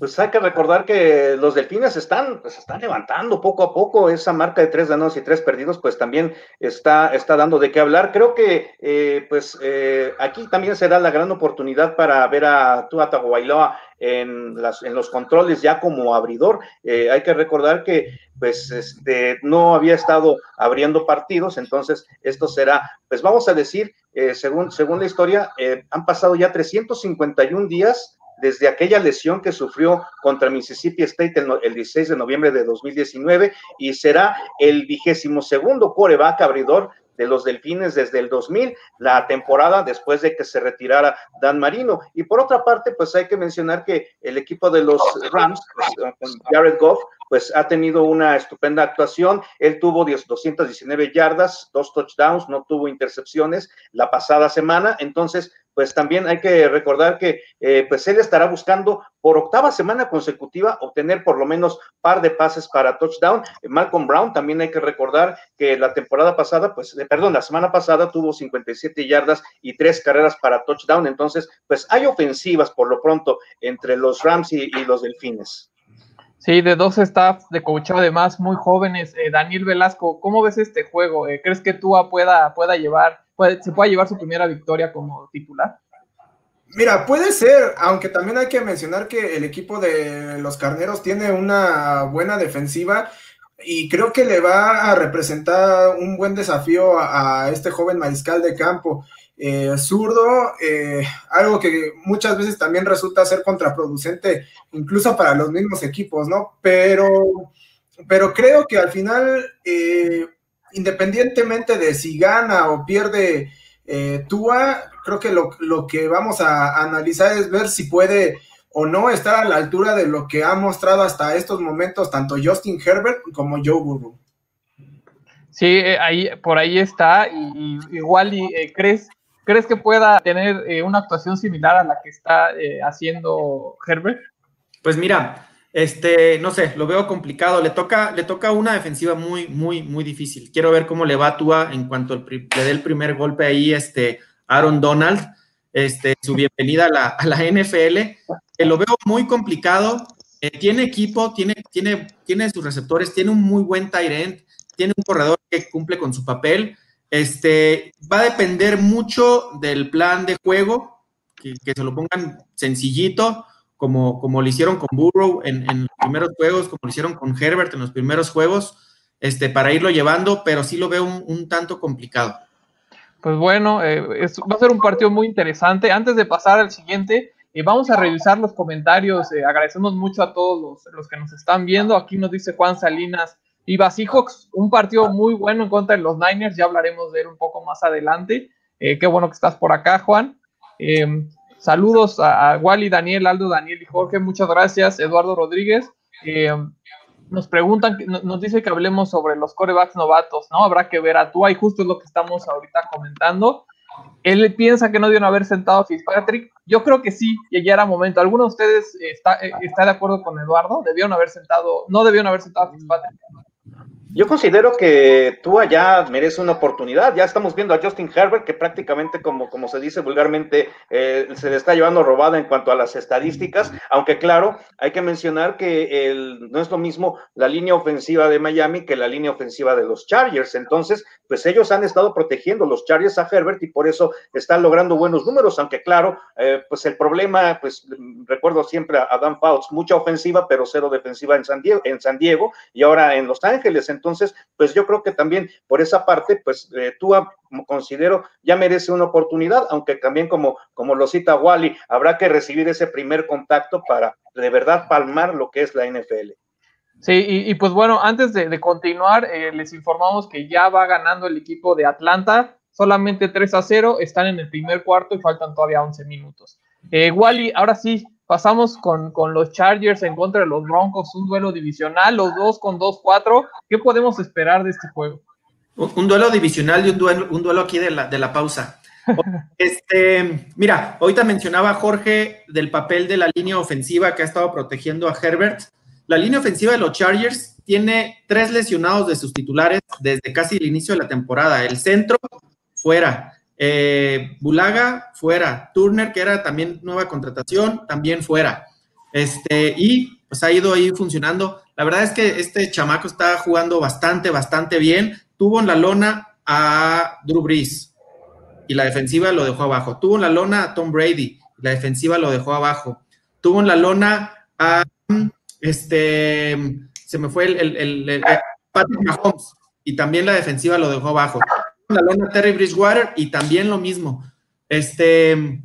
Pues hay que recordar que los delfines están, pues están levantando poco a poco esa marca de tres ganados y tres perdidos, pues también está, está dando de qué hablar. Creo que eh, pues eh, aquí también será la gran oportunidad para ver a Tua Tagovailoa en, las, en los controles ya como abridor. Eh, hay que recordar que pues este, no había estado abriendo partidos, entonces esto será, pues vamos a decir, según, según la historia, han pasado ya 351 días desde aquella lesión que sufrió contra Mississippi State el, 16 de noviembre de 2019 y será el vigésimo segundo coreback abridor de los Delfines desde el 2000, la temporada después de que se retirara Dan Marino. Y por otra parte, pues hay que mencionar que el equipo de los Rams, pues, con Jared Goff, pues ha tenido una estupenda actuación. Él tuvo 219 yardas, dos touchdowns, no tuvo intercepciones la pasada semana. Entonces, pues también hay que recordar que eh, pues él estará buscando por octava semana consecutiva obtener por lo menos par de pases para touchdown. Malcolm Brown también hay que recordar que la temporada pasada, pues, eh, perdón, la semana pasada tuvo 57 yardas y tres carreras para touchdown. Entonces, pues hay ofensivas por lo pronto entre los Rams y, los Delfines. Sí, de dos staff de coach además muy jóvenes. Eh, Daniel Velasco, ¿cómo ves este juego? ¿Crees que Tua pueda, pueda llevar se pueda llevar su primera victoria como titular? Mira, puede ser, aunque también hay que mencionar que el equipo de los Carneros tiene una buena defensiva y creo que le va a representar un buen desafío a, este joven mariscal de campo. Eh, zurdo, eh, algo que muchas veces también resulta ser contraproducente, incluso para los mismos equipos, ¿no? Pero, pero creo que al final eh, independientemente de si gana o pierde eh, Tua, creo que lo, que vamos a, analizar es ver si puede o no estar a la altura de lo que ha mostrado hasta estos momentos tanto Justin Herbert como Joe Burrow. Sí, eh, ahí, por ahí está. Y, igual, y, eh, ¿crees, ¿crees que pueda tener una actuación similar a la que está haciendo Herbert? Pues mira, este, no sé, lo veo complicado. Le toca, le toca una defensiva muy, muy, muy difícil. Quiero ver cómo le va a Tua en cuanto le dé el primer golpe ahí, este, Aaron Donald, este, su bienvenida a la, NFL. lo veo muy complicado. Eh, tiene equipo, tiene, tiene, tiene sus receptores, tiene un muy buen tight end, tiene un corredor que cumple con su papel. Este, va a depender mucho del plan de juego, que se lo pongan sencillito como, como lo hicieron con Burrow en, los primeros juegos, como lo hicieron con Herbert en los primeros juegos, este, para irlo llevando, pero sí lo veo un, tanto complicado. Pues bueno, eh, va a ser un partido muy interesante. Antes de pasar al siguiente, eh, vamos a revisar los comentarios. Eh, agradecemos mucho a todos los, que nos están viendo. Aquí nos dice Juan Salinas, Viva Seahawks, un partido muy bueno en contra de los Niners. Ya hablaremos de él un poco más adelante. qué bueno que estás por acá, Juan. Saludos a, Wally, Daniel, Aldo, Daniel y Jorge. Muchas gracias. Eduardo Rodríguez. Eh, nos preguntan, nos dice que hablemos sobre los corebacks novatos, ¿no? Habrá que ver a Tua y justo es lo que estamos ahorita comentando. Él piensa que no debieron haber sentado a Fitzpatrick. Yo creo que sí, que ya era momento. ¿Alguno de ustedes está, eh, está de acuerdo con Eduardo? ¿Debieron haber sentado, no debieron haber sentado a Fitzpatrick? Yo considero que Tua ya merece una oportunidad. Ya estamos viendo a Justin Herbert, que prácticamente, como, como se dice vulgarmente, eh, se le está llevando robada en cuanto a las estadísticas. Aunque, claro, hay que mencionar que el, no es lo mismo la línea ofensiva de Miami que la línea ofensiva de los Chargers. Entonces, pues ellos han estado protegiendo los Chargers a Herbert y por eso están logrando buenos números. Aunque, claro, eh, pues el problema, pues recuerdo siempre a Dan Fouts, mucha ofensiva, pero cero defensiva en San Diego, en San Diego y ahora en Los Ángeles. Entonces, pues yo creo que también por esa parte, pues eh, tú considero ya merece una oportunidad, aunque también como, como lo cita Wally, habrá que recibir ese primer contacto para de verdad palmar lo que es la NFL. Sí, y, pues bueno, antes de, continuar, eh, les informamos que ya va ganando el equipo de Atlanta, solamente 3 a 0, están en el primer cuarto y faltan todavía 11 minutos. Eh, Wally, ahora sí, Pasamos con, los Chargers en contra de los Broncos, un duelo divisional, los dos con 2-4. ¿Qué podemos esperar de este juego? Un, duelo divisional y un duelo, un duelo aquí de la, de la pausa. Este, mira, ahorita mencionaba Jorge del papel de la línea ofensiva que ha estado protegiendo a Herbert. La línea ofensiva de los Chargers tiene tres lesionados de sus titulares desde casi el inicio de la temporada. El centro, fuera. Eh, Bulaga fuera, Turner, que era también nueva contratación, también fuera. Este, y pues ha ido ahí funcionando. La verdad es que este chamaco está jugando bastante, bastante bien. Tuvo en la lona a Drew Brees y la defensiva lo dejó abajo. Tuvo en la lona a Tom Brady y la defensiva lo dejó abajo. Tuvo en la lona a este, se me fue el, el Patrick Mahomes y también la defensiva lo dejó abajo la lona Terry Bridgewater y también lo mismo. Este,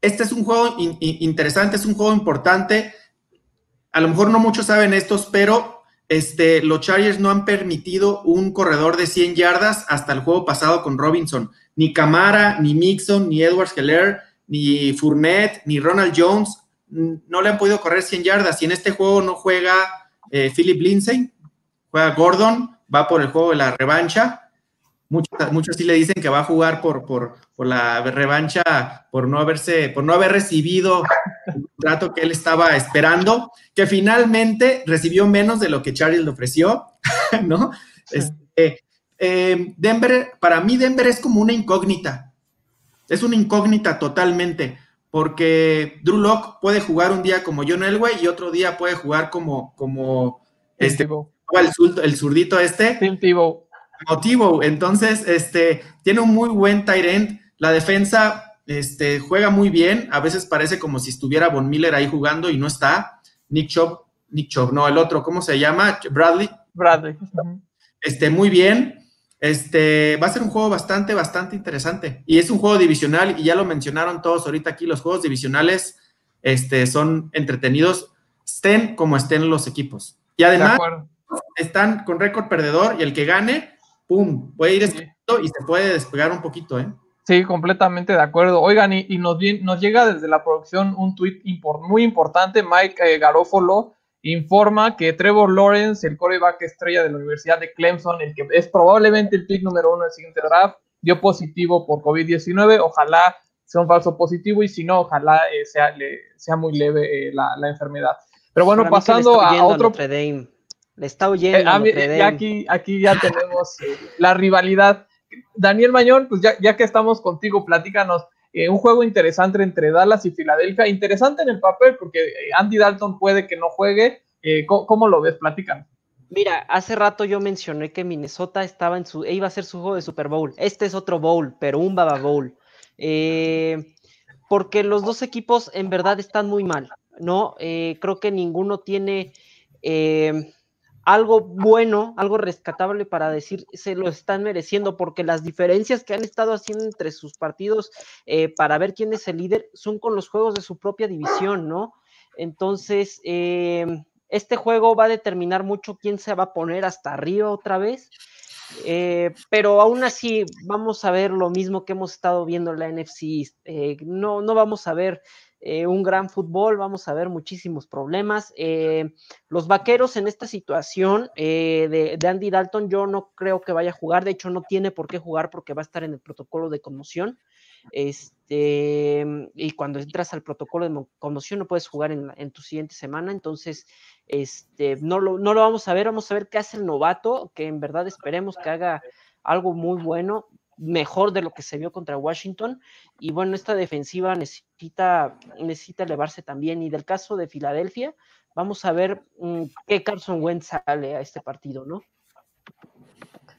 este es un juego interesante, es un juego importante. A lo mejor no muchos saben estos, pero este, los Chargers no han permitido un corredor de 100 yardas hasta el juego pasado con Robinson. Ni Camara, ni Mixon, ni Edwards Heller, ni Fournette, ni Ronald Jones no le han podido correr 100 yardas. Y en este juego no juega eh, Philip Lindsay, juega Gordon, va por el juego de la revancha. Muchos, muchos sí le dicen que va a jugar por, por, la revancha, por no haberse, por no haber recibido el trato que él estaba esperando, que finalmente recibió menos de lo que Charlie le ofreció, ¿no? Este, eh, Denver, para mí Denver es como una incógnita. Es una incógnita totalmente, porque Drew Locke puede jugar un día como John Elway y otro día puede jugar como, como este, el, el zurdito este. Tim Motivo. Entonces, este, tiene un muy buen tight end. La defensa este, juega muy bien. A veces parece como si estuviera Von Miller ahí jugando y no está. Nick Chubb, Nick Chubb, no, el otro, ¿cómo se llama? Bradley. Bradley. Este, muy bien. Este, va a ser un juego bastante, bastante interesante. Y es un juego divisional, y ya lo mencionaron todos ahorita aquí, los juegos divisionales este, son entretenidos, estén como estén los equipos. Y además, están con récord perdedor, y el que gane ¡pum! Puede ir y se puede despegar un poquito, ¿eh? Sí, completamente de acuerdo. Oigan, y, nos, nos llega desde la producción un tuit muy importante. Mike eh, Garofolo informa que Trevor Lawrence, el coreback estrella de la Universidad de Clemson, el que es probablemente el pick número uno del siguiente draft, dio positivo por COVID-19. Ojalá sea un falso positivo y si no, ojalá eh, sea, sea muy leve eh, la, enfermedad. Pero bueno, pasando a otro... Le está huyendo. Eh, aquí, aquí ya tenemos eh, la rivalidad. Daniel Mañón, pues ya, ya que estamos contigo, platícanos. Eh, un juego interesante entre Dallas y Filadelfia. Interesante en el papel porque Andy Dalton puede que no juegue. ¿cómo, lo ves? Platícanos. Mira, hace rato yo mencioné que Minnesota estaba en su, iba a ser su juego de Super Bowl. Este es otro bowl, pero un Baba Bowl. porque los dos equipos en verdad están muy mal, ¿no? creo que ninguno tiene algo bueno, algo rescatable para decir se lo están mereciendo, porque las diferencias que han estado haciendo entre sus partidos eh, para ver quién es el líder son con los juegos de su propia división, ¿no? Entonces, eh, este juego va a determinar mucho quién se va a poner hasta arriba otra vez. Eh, pero aún así vamos a ver lo mismo que hemos estado viendo en la NFC. no, no vamos a ver eh, un gran fútbol, vamos a ver muchísimos problemas. Eh, los vaqueros en esta situación eh, de, Andy Dalton, yo no creo que vaya a jugar, de hecho no tiene por qué jugar porque va a estar en el protocolo de conmoción. Este, y cuando entras al protocolo de conmoción no puedes jugar en, tu siguiente semana, entonces este, no, lo, no lo vamos a ver, vamos a ver qué hace el novato, que en verdad esperemos que haga algo muy bueno mejor de lo que se vio contra Washington. Y bueno, esta defensiva necesita, necesita elevarse también. Y del caso de Filadelfia, vamos a ver mm, qué Carson Wentz sale a este partido, ¿no?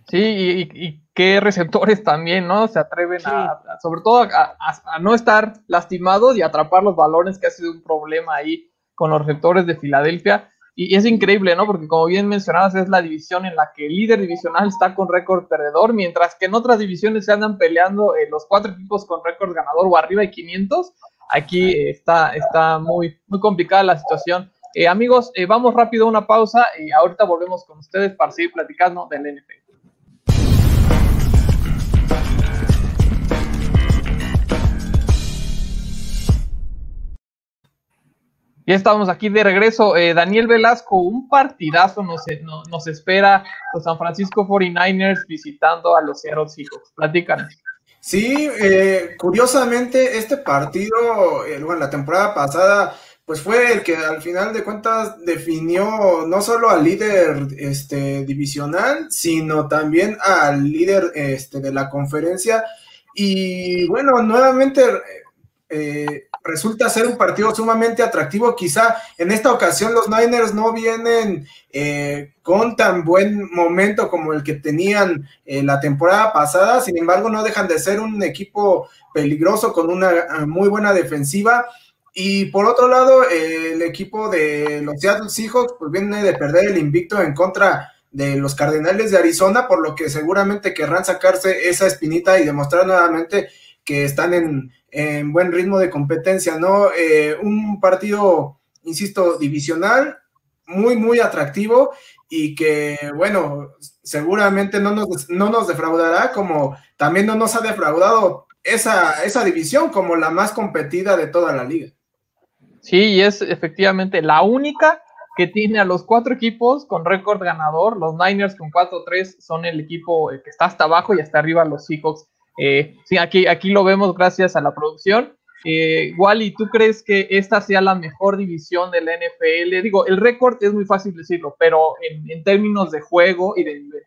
Sí, y, qué receptores también, ¿no? Se atreven a, sobre todo a, a, no estar lastimados y atrapar los balones, que ha sido un problema ahí con los receptores de Filadelfia. Y, es increíble, ¿no? Porque como bien mencionabas, es la división en la que el líder divisional está con récord perdedor, mientras que en otras divisiones se andan peleando eh, los cuatro equipos con récord ganador o arriba de 500. Aquí eh, está, está muy, muy complicada la situación. Eh, amigos, vamos rápido a una pausa y ahorita volvemos con ustedes para seguir platicando del NFL. Ya estamos aquí de regreso. Eh, Daniel Velasco, un partidazo nos, nos espera los San Francisco 49ers visitando a los Seattle Seahawks. Platícanos. Sí, eh, curiosamente este partido, eh, bueno, la temporada pasada, pues fue el que al final de cuentas definió no solo al líder este, divisional, sino también al líder este, de la conferencia. Y bueno, nuevamente eh, resulta ser un partido sumamente atractivo. Quizá en esta ocasión los Niners no vienen eh, con tan buen momento como el que tenían eh, la temporada pasada, sin embargo no dejan de ser un equipo peligroso con una eh, muy buena defensiva. Y por otro lado, el equipo de los Seattle Seahawks pues viene de perder el invicto en contra de los Cardenales de Arizona, por lo que seguramente querrán sacarse esa espinita y demostrar nuevamente que están en, en buen ritmo de competencia, ¿no? Eh, un partido, insisto, divisional, muy, muy atractivo y que, bueno, seguramente no nos, no nos defraudará como también no nos ha defraudado esa, esa división como la más competida de toda la liga. Sí, y es efectivamente la única que tiene a los cuatro equipos con récord ganador. Los Niners con 4-3 son el equipo que está hasta abajo y hasta arriba los Seahawks. Eh, sí, aquí, aquí lo vemos gracias a la producción. Eh, Wally, ¿tú crees que esta sea la mejor división de la NFL? Digo, el récord es muy fácil decirlo, pero en, términos de juego y de nivel.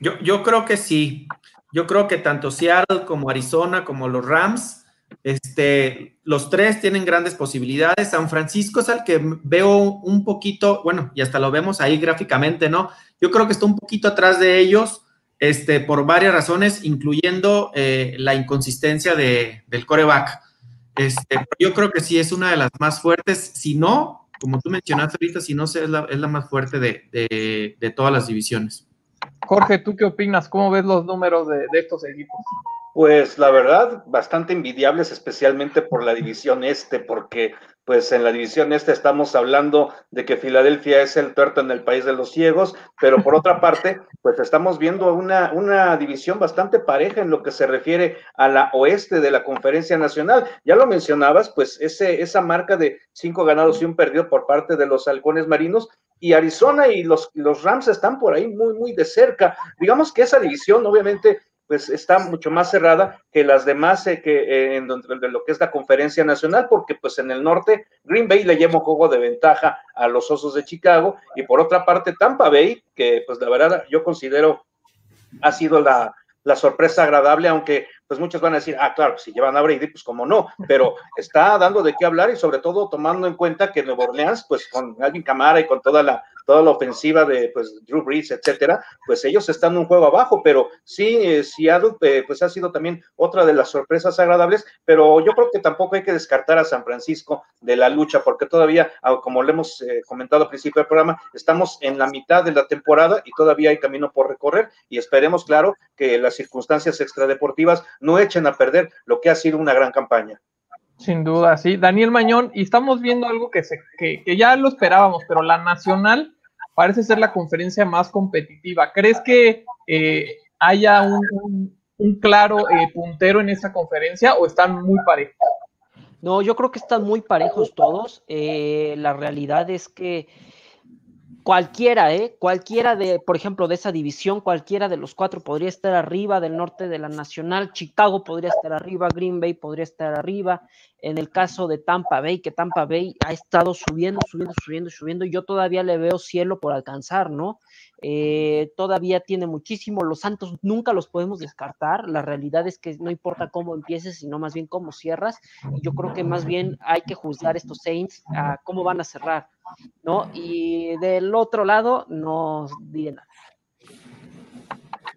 Yo, yo creo que sí. Yo creo que tanto Seattle como Arizona como los Rams este, los tres tienen grandes posibilidades. San Francisco es el que veo un poquito, bueno, y hasta lo vemos ahí gráficamente, ¿no? Yo creo que está un poquito atrás de ellos, este, por varias razones, incluyendo eh, la inconsistencia de, del coreback. Este, yo creo que sí es una de las más fuertes, si no, como tú mencionaste ahorita, si no es la, es la más fuerte de, de, todas las divisiones. Jorge, ¿tú qué opinas? ¿Cómo ves los números de, de estos equipos? Pues la verdad, bastante envidiables, especialmente por la división este, porque pues en la división este estamos hablando de que Filadelfia es el tuerto en el país de los ciegos, pero por otra parte, pues estamos viendo una, una división bastante pareja en lo que se refiere a la oeste de la conferencia nacional. Ya lo mencionabas, pues ese, esa marca de cinco ganados y un perdido por parte de los halcones marinos, y Arizona y los, los Rams están por ahí muy, muy de cerca. Digamos que esa división, obviamente, pues está mucho más cerrada que las demás eh, que eh, en donde, de lo que es la conferencia nacional, porque pues en el norte Green Bay le lleva un juego de ventaja a los Osos de Chicago y por otra parte Tampa Bay, que pues la verdad yo considero ha sido la, la sorpresa agradable, aunque pues muchos van a decir, ah, claro, si llevan a Brady, pues como no, pero está dando de qué hablar y sobre todo tomando en cuenta que Nueva Orleans, pues con Alvin Camara y con toda la toda la ofensiva de pues, Drew Brees, etcétera, pues ellos están un juego abajo, pero sí, eh, Seattle eh, pues ha sido también otra de las sorpresas agradables, pero yo creo que tampoco hay que descartar a San Francisco de la lucha, porque todavía, ah, como le hemos eh, comentado al principio del programa, estamos en la mitad de la temporada y todavía hay camino por recorrer y esperemos, claro, que las circunstancias extradeportivas no echen a perder lo que ha sido una gran campaña. Sin duda, sí. Daniel Mañón, y estamos viendo algo que, se, que, que ya lo esperábamos, pero la nacional parece ser la conferencia más competitiva. ¿Crees que eh, haya un, claro eh, puntero en esta conferencia o están muy parejos? No, yo creo que están muy parejos todos. Eh, la realidad es que cualquiera, ¿eh? Cualquiera de, por ejemplo, de esa división, cualquiera de los cuatro podría estar arriba del norte de la Nacional, Chicago podría estar arriba, Green Bay podría estar arriba, en el caso de Tampa Bay, que Tampa Bay ha estado subiendo, subiendo, subiendo, subiendo, y yo todavía le veo cielo por alcanzar, ¿no? Eh, todavía tiene muchísimo, los Santos nunca los podemos descartar, la realidad es que no importa cómo empieces, sino más bien cómo cierras, y yo creo que más bien hay que juzgar estos Saints a cómo van a cerrar, ¿no? Y del otro lado, no diré nada.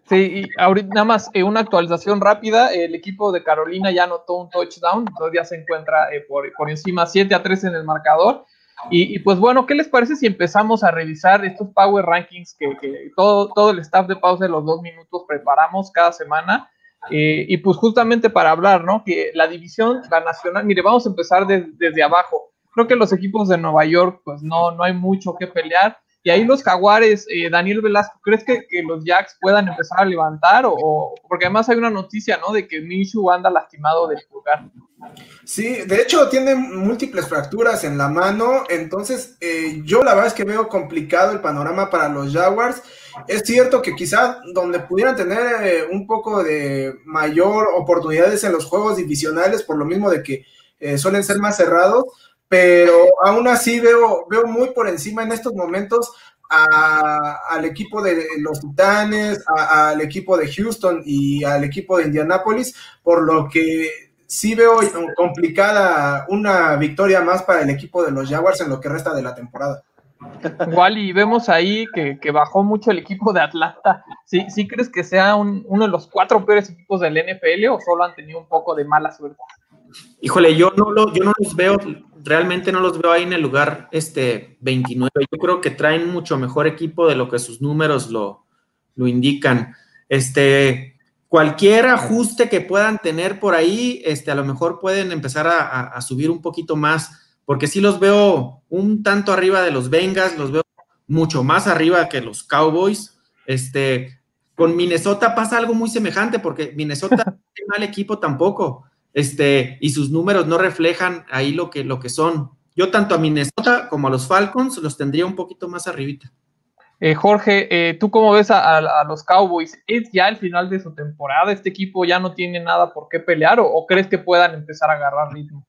Sí, y ahorita nada más eh, una actualización rápida. El equipo de Carolina ya anotó un touchdown, todavía se encuentra eh, por, por, encima 7 a 3 en el marcador. Y, pues bueno, ¿qué les parece si empezamos a revisar estos Power Rankings que, todo, todo el staff de pausa de los dos minutos preparamos cada semana? Eh, y pues justamente para hablar, ¿no? Que la división, la nacional, mire, vamos a empezar desde abajo. Creo que los equipos de Nueva York, pues no, no hay mucho que pelear. Y ahí los jaguares, eh, Daniel Velasco, ¿crees que, los Jacks puedan empezar a levantar? O, porque además hay una noticia, ¿no? De que Minshew anda lastimado del pulgar. Sí, de hecho tiene múltiples fracturas en la mano, entonces eh, yo la verdad es que veo complicado el panorama para los Jaguars. Es cierto que quizá donde pudieran tener eh, un poco de mayor oportunidades en los juegos divisionales, por lo mismo de que suelen ser más cerrados, pero aún así veo, veo muy por encima en estos momentos al equipo de los Titanes, al equipo de Houston y al equipo de Indianapolis, por lo que sí veo complicada una victoria más para el equipo de los Jaguars en lo que resta de la temporada. Igual y vemos ahí que, bajó mucho el equipo de Atlanta. ¿Sí, ¿Sí crees que sea uno de los cuatro peores equipos del NFL o solo han tenido un poco de mala suerte? Híjole, yo no, lo, yo no los veo realmente no los veo ahí en el lugar este 29. Yo creo que traen mucho mejor equipo de lo que sus números lo, lo indican. Este, cualquier ajuste que puedan tener por ahí, este, a lo mejor pueden empezar a, subir un poquito más, porque sí los veo un tanto arriba de los Bengals, los veo mucho más arriba que los Cowboys. Este, con Minnesota pasa algo muy semejante, porque Minnesota no es mal equipo tampoco, este, y sus números no reflejan ahí lo que, lo que son. Yo tanto a Minnesota como a los Falcons los tendría un poquito más arribita. Eh, Jorge, eh, ¿tú cómo ves a, los Cowboys? ¿Es ya el final de su temporada? ¿Este equipo ya no tiene nada por qué pelear o, crees que puedan empezar a agarrar ritmo?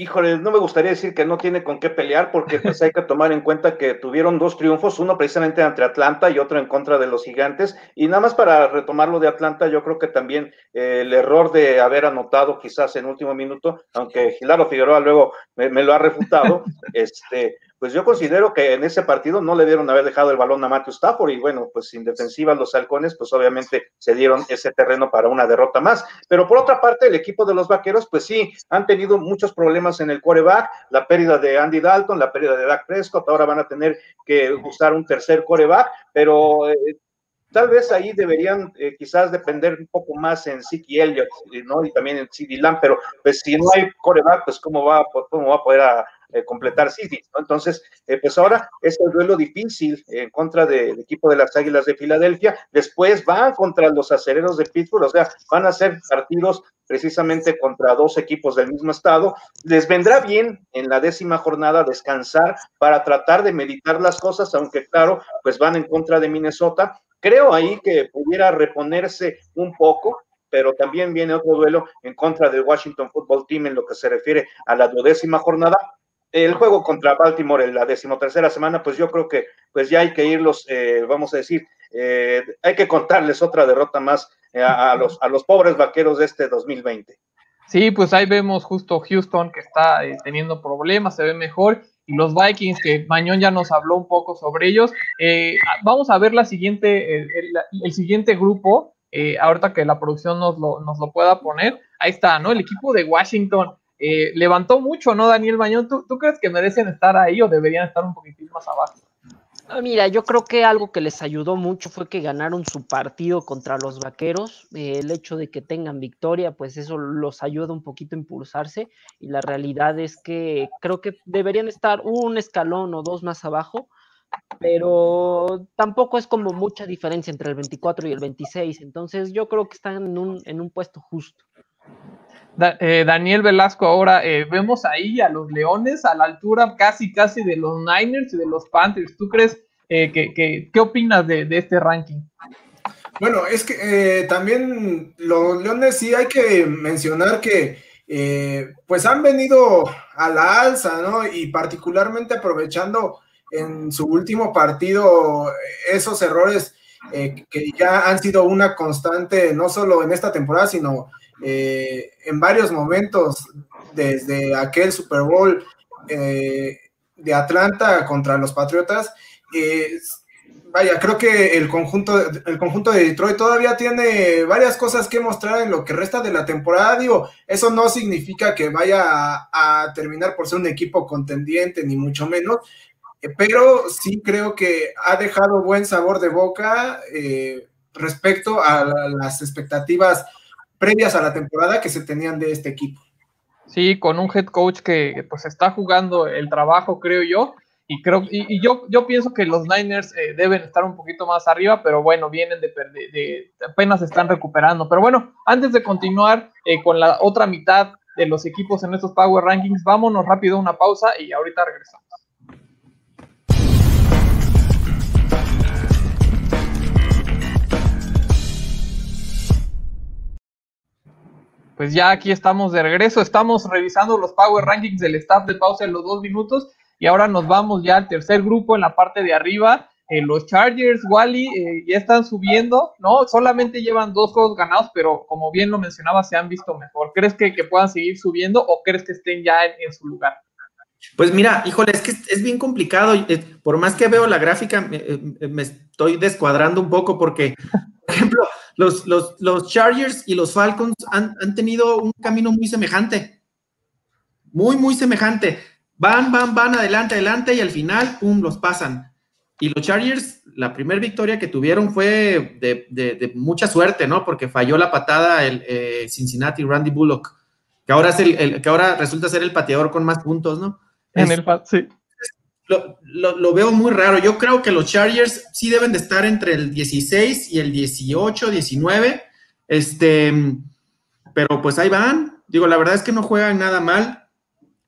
Híjole, no me gustaría decir que no tiene con qué pelear porque pues hay que tomar en cuenta que tuvieron dos triunfos, uno precisamente ante Atlanta y otro en contra de los gigantes. Y nada más para retomar lo de Atlanta, yo creo que también eh, el error de haber anotado quizás en último minuto, aunque Gilaro Figueroa luego me, me lo ha refutado, este, pues yo considero que en ese partido no le dieron haber dejado el balón a Matthew Stafford y bueno, pues sin defensiva los halcones, pues obviamente se dieron ese terreno para una derrota más. Pero por otra parte, el equipo de los vaqueros, pues sí, han tenido muchos problemas en el quarterback, la pérdida de Andy Dalton, la pérdida de Dak Prescott, ahora van a tener que usar un tercer quarterback, pero eh, Tal vez ahí deberían eh, quizás depender un poco más en Siki Elliott, ¿no? Y también en CD Lamb, pero pues si no hay coreback, pues cómo va, cómo va a poder eh, completar City, ¿no? Entonces, eh, pues ahora es el duelo difícil en contra del equipo de las Águilas de Filadelfia, después van contra los acereros de Pittsburgh, o sea, van a ser partidos precisamente contra dos equipos del mismo estado. Les vendrá bien en la décima jornada descansar para tratar de meditar las cosas, aunque claro, pues van en contra de Minnesota. Creo ahí que pudiera reponerse un poco, pero también viene otro duelo en contra del Washington Football Team en lo que se refiere a la duodécima jornada el juego contra Baltimore en la decimotercera semana, pues yo creo que pues ya hay que irlos, eh, vamos a decir, eh, hay que contarles otra derrota más eh, a, los, a los pobres vaqueros de este 2020. Sí, pues ahí vemos justo Houston que está teniendo problemas, se ve mejor, y los Vikings, que Mañón ya nos habló un poco sobre ellos. vamos a ver la siguiente, el, siguiente grupo, ahorita que la producción nos lo, nos lo pueda poner. Ahí está, ¿no? El equipo de Washington eh, levantó mucho, ¿no, Daniel Bañón? ¿Tú, crees que merecen estar ahí o deberían estar un poquitín más abajo? Mira, yo creo que algo que les ayudó mucho fue que ganaron su partido contra los vaqueros. Eh, el hecho de que tengan victoria, pues eso los ayuda un poquito a impulsarse. Y la realidad es que creo que deberían estar un escalón o dos más abajo, pero tampoco es como mucha diferencia entre el 24 y el 26. Entonces yo creo que están en un, en un puesto justo. Eh, Daniel Velasco, ahora eh, vemos ahí a los Leones a la altura casi, casi de los Niners y de los Panthers. ¿Tú crees eh, que, qué opinas de, este ranking? Bueno, es que también los Leones sí hay que mencionar que pues han venido a la alza, ¿no? Y particularmente aprovechando en su último partido esos errores que ya han sido una constante, no solo en esta temporada, sino eh, en varios momentos, desde aquel Super Bowl eh, de Atlanta contra los Patriotas, eh, vaya, creo que el conjunto, el conjunto de Detroit todavía tiene varias cosas que mostrar en lo que resta de la temporada. Digo, eso no significa que vaya a, terminar por ser un equipo contendiente, ni mucho menos, pero sí creo que ha dejado buen sabor de boca respecto a las expectativas previas a la temporada que se tenían de este equipo. Sí, con un head coach que pues está jugando el trabajo, creo yo, y creo y, yo yo pienso que los Niners eh, deben estar un poquito más arriba, pero bueno, vienen de, de, de apenas están recuperando. Pero bueno, antes de continuar eh, con la otra mitad de los equipos en estos Power Rankings, vámonos rápido a una pausa y ahorita regresamos. Pues ya aquí estamos de regreso, estamos revisando los Power Rankings del staff de pausa en los dos minutos y ahora nos vamos ya al tercer grupo en la parte de arriba. Eh, los Chargers, Wally, eh, ya están subiendo, ¿no? Solamente llevan dos juegos ganados, pero como bien lo mencionaba, se han visto mejor. ¿Crees que, puedan seguir subiendo o crees que estén ya en, su lugar? Pues mira, híjole, es que es bien complicado. Eh, por más que veo la gráfica, me estoy descuadrando un poco porque, por ejemplo, los, los, Chargers y los Falcons han, tenido un camino muy semejante. Muy, muy semejante. Van, van, van, adelante, adelante y al final, ¡pum!, los pasan. Y los Chargers, la primera victoria que tuvieron fue de, mucha suerte, ¿no? Porque falló la patada el eh, Cincinnati Randy Bullock, que ahora, es el, que ahora resulta ser el pateador con más puntos, ¿no? En el sí. Lo, lo, veo muy raro. Yo creo que los Chargers sí deben de estar entre el 16 y el 18, 19. Este, pero pues ahí van. Digo, la verdad es que no juegan nada mal.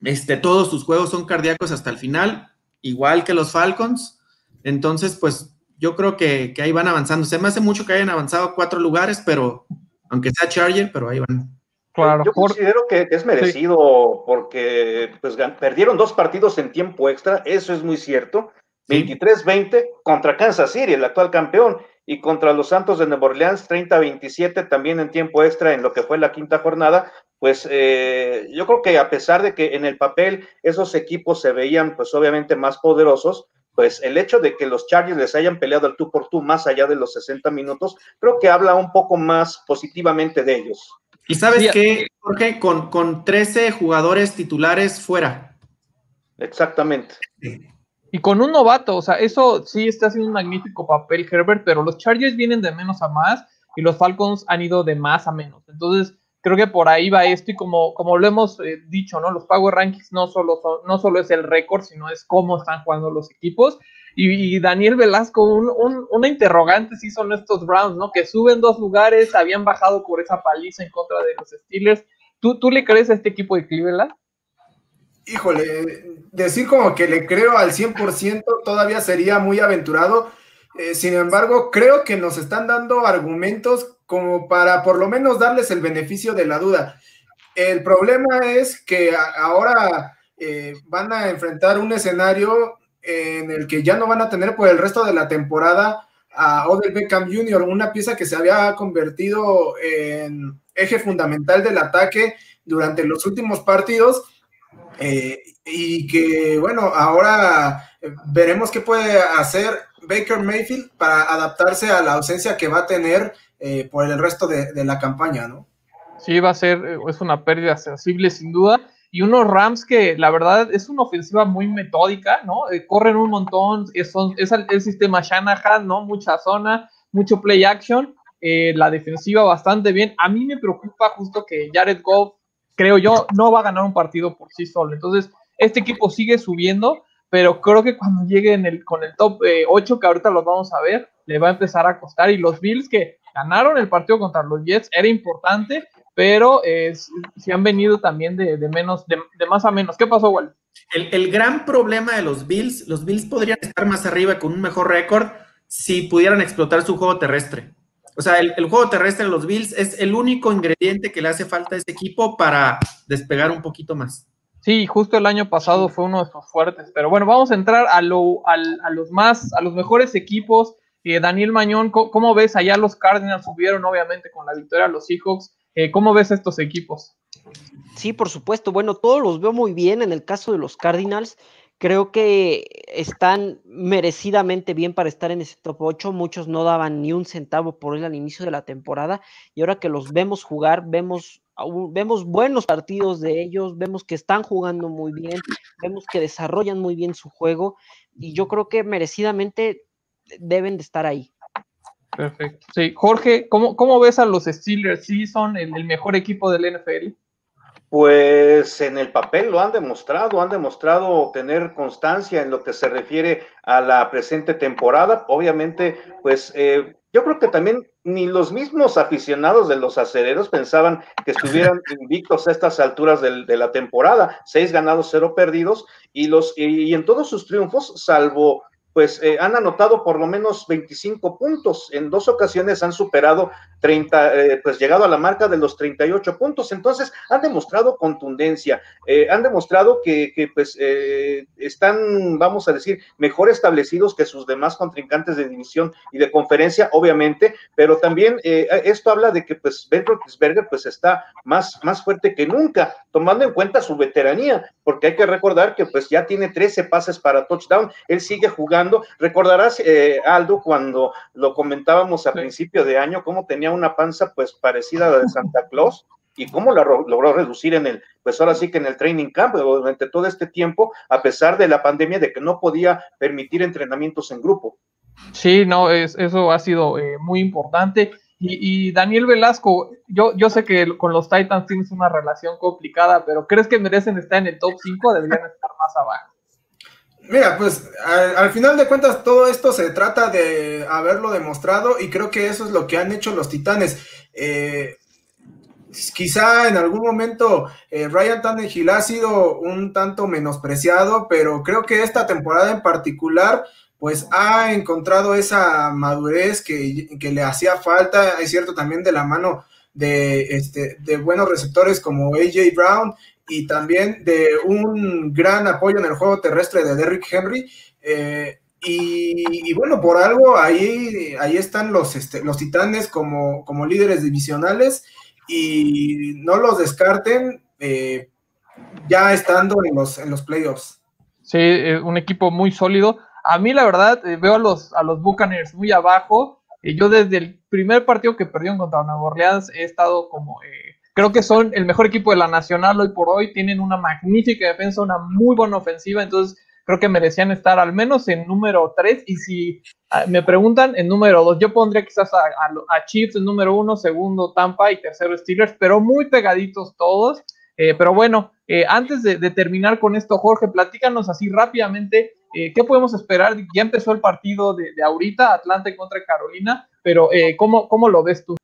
Este, todos sus juegos son cardíacos hasta el final, igual que los Falcons. Entonces, pues yo creo que, ahí van avanzando. Se me hace mucho que hayan avanzado cuatro lugares, pero aunque sea Charger, pero ahí van. Claro, yo considero que es merecido porque pues, perdieron dos partidos en tiempo extra, eso es muy cierto. 23-20 contra Kansas City, el actual campeón, y contra los Santos de Nueva Orleans 30-27 también en tiempo extra en lo que fue la quinta jornada. Pues eh, yo creo que a pesar de que en el papel esos equipos se veían pues obviamente más poderosos, pues el hecho de que los Chargers les hayan peleado al tú por tú más allá de los 60 minutos, creo que habla un poco más positivamente de ellos. Y sabes qué, Jorge, con, con 13 jugadores titulares fuera. Exactamente. Y con un novato, o sea, eso sí está haciendo un magnífico papel Herbert, pero los Chargers vienen de menos a más y los Falcons han ido de más a menos. Entonces, creo que por ahí va esto y como, como lo hemos eh, dicho, ¿no? Los Power Rankings no solo, no solo es el récord, sino es cómo están jugando los equipos. Y, Daniel Velasco, un, una interrogante sí son estos Browns, ¿no? Que suben dos lugares, habían bajado por esa paliza en contra de los Steelers. ¿Tú, tú le crees a este equipo de Cleveland? Híjole, decir como que le creo al 100% todavía sería muy aventurado. Eh, sin embargo, creo que nos están dando argumentos como para por lo menos darles el beneficio de la duda. El problema es que ahora eh, van a enfrentar un escenario en el que ya no van a tener por el resto de la temporada a Odell Beckham Jr., una pieza que se había convertido en eje fundamental del ataque durante los últimos partidos eh, y que, bueno, ahora veremos qué puede hacer Baker Mayfield para adaptarse a la ausencia que va a tener eh, por el resto de, la campaña, ¿no? Sí, va a ser, eh, es una pérdida sensible sin duda. Y unos Rams que la verdad es una ofensiva muy metódica, ¿no? Eh, corren un montón, es, es el, sistema Shanahan, ¿no? Mucha zona, mucho play action, la defensiva bastante bien. A mí me preocupa justo que Jared Goff, creo yo, no va a ganar un partido por sí solo. Entonces, este equipo sigue subiendo, pero creo que cuando llegue el, con el top 8, que ahorita los vamos a ver, le va a empezar a costar. Y los Bills que ganaron el partido contra los Jets, era importante, pero eh, si han venido también de, menos, de, más a menos. ¿Qué pasó, Wal? El, gran problema de los Bills, los Bills podrían estar más arriba con un mejor récord si pudieran explotar su juego terrestre. O sea, el, juego terrestre de los Bills es el único ingrediente que le hace falta a ese equipo para despegar un poquito más. Sí, justo el año pasado fue uno de sus fuertes, pero bueno, vamos a entrar a, lo, a los más, a los mejores equipos eh, Daniel Mañón, ¿cómo, ves? Allá los Cardinals subieron obviamente con la victoria a los Seahawks. Eh, ¿Cómo ves estos equipos? Sí, por supuesto. Bueno, todos los veo muy bien. En el caso de los Cardinals, creo que están merecidamente bien para estar en ese top 8. Muchos no daban ni un centavo por él al inicio de la temporada. Y ahora que los vemos jugar, vemos, vemos buenos partidos de ellos, vemos que están jugando muy bien, vemos que desarrollan muy bien su juego. Y yo creo que merecidamente deben de estar ahí. Perfecto. Sí, Jorge, ¿cómo, cómo ves a los Steelers? ¿Sí son el, mejor equipo del NFL? Pues en el papel lo han demostrado, han demostrado tener constancia en lo que se refiere a la presente temporada. Obviamente, pues eh, yo creo que también ni los mismos aficionados de los acereros pensaban que estuvieran invictos a estas alturas de la temporada. Seis ganados, cero perdidos, y, los, y en todos sus triunfos, salvo pues eh, han anotado por lo menos 25 puntos. En dos ocasiones han superado 30, eh, pues llegado a la marca de los 38 puntos. Entonces, han demostrado contundencia, eh, han demostrado que, que pues están, vamos a decir, mejor establecidos que sus demás contrincantes de división y de conferencia, obviamente, pero también esto habla de que pues Ben Roethlisberger pues está más, más fuerte que nunca, tomando en cuenta su veteranía, porque hay que recordar que pues ya tiene 13 pases para touchdown, él sigue jugando Recordarás, eh, Aldo, cuando lo comentábamos a principio de año, cómo tenía una panza pues parecida a la de Santa Claus. y cómo la logró reducir en el, pues ahora sí que en el training camp durante todo este tiempo, a pesar de la pandemia, de que no podía permitir entrenamientos en grupo. Sí, no, es, eso ha sido eh, muy importante. Y, Daniel Velasco, yo, yo sé que con los Titans tienes una relación complicada, pero ¿crees que merecen estar en el top 5 o deberían estar más abajo? Mira, pues al, final de cuentas todo esto se trata de haberlo demostrado y creo que eso es lo que han hecho los Titanes. Eh, quizá en algún momento eh, Ryan Tannehill ha sido un tanto menospreciado, pero creo que esta temporada en particular pues ha encontrado esa madurez que, le hacía falta, es cierto también de la mano de, este, de buenos receptores como AJ Brown y también de un gran apoyo en el juego terrestre de Derrick Henry. Eh, y, bueno, por algo ahí, ahí están los, este, los titanes como, como líderes divisionales y no los descarten eh, ya estando en los, en los playoffs. Sí, eh, un equipo muy sólido. A mí, la verdad, veo a los, a los Buccaneers muy abajo. y yo desde el primer partido que perdieron contra Nueva Orleans he estado como... Eh, creo que son el mejor equipo de la Nacional hoy por hoy. Tienen una magnífica defensa, una muy buena ofensiva. Entonces, creo que merecían estar al menos en número 3. Y si ah, me preguntan, en número 2, yo pondría quizás a, a, Chiefs en número 1, segundo Tampa y tercero Steelers, pero muy pegaditos todos. Eh, pero bueno, antes de, terminar con esto, Jorge, platícanos así rápidamente eh, ¿Qué podemos esperar? Ya empezó el partido de, ahorita, Atlanta contra Carolina, pero eh, ¿cómo, ¿cómo lo ves tú?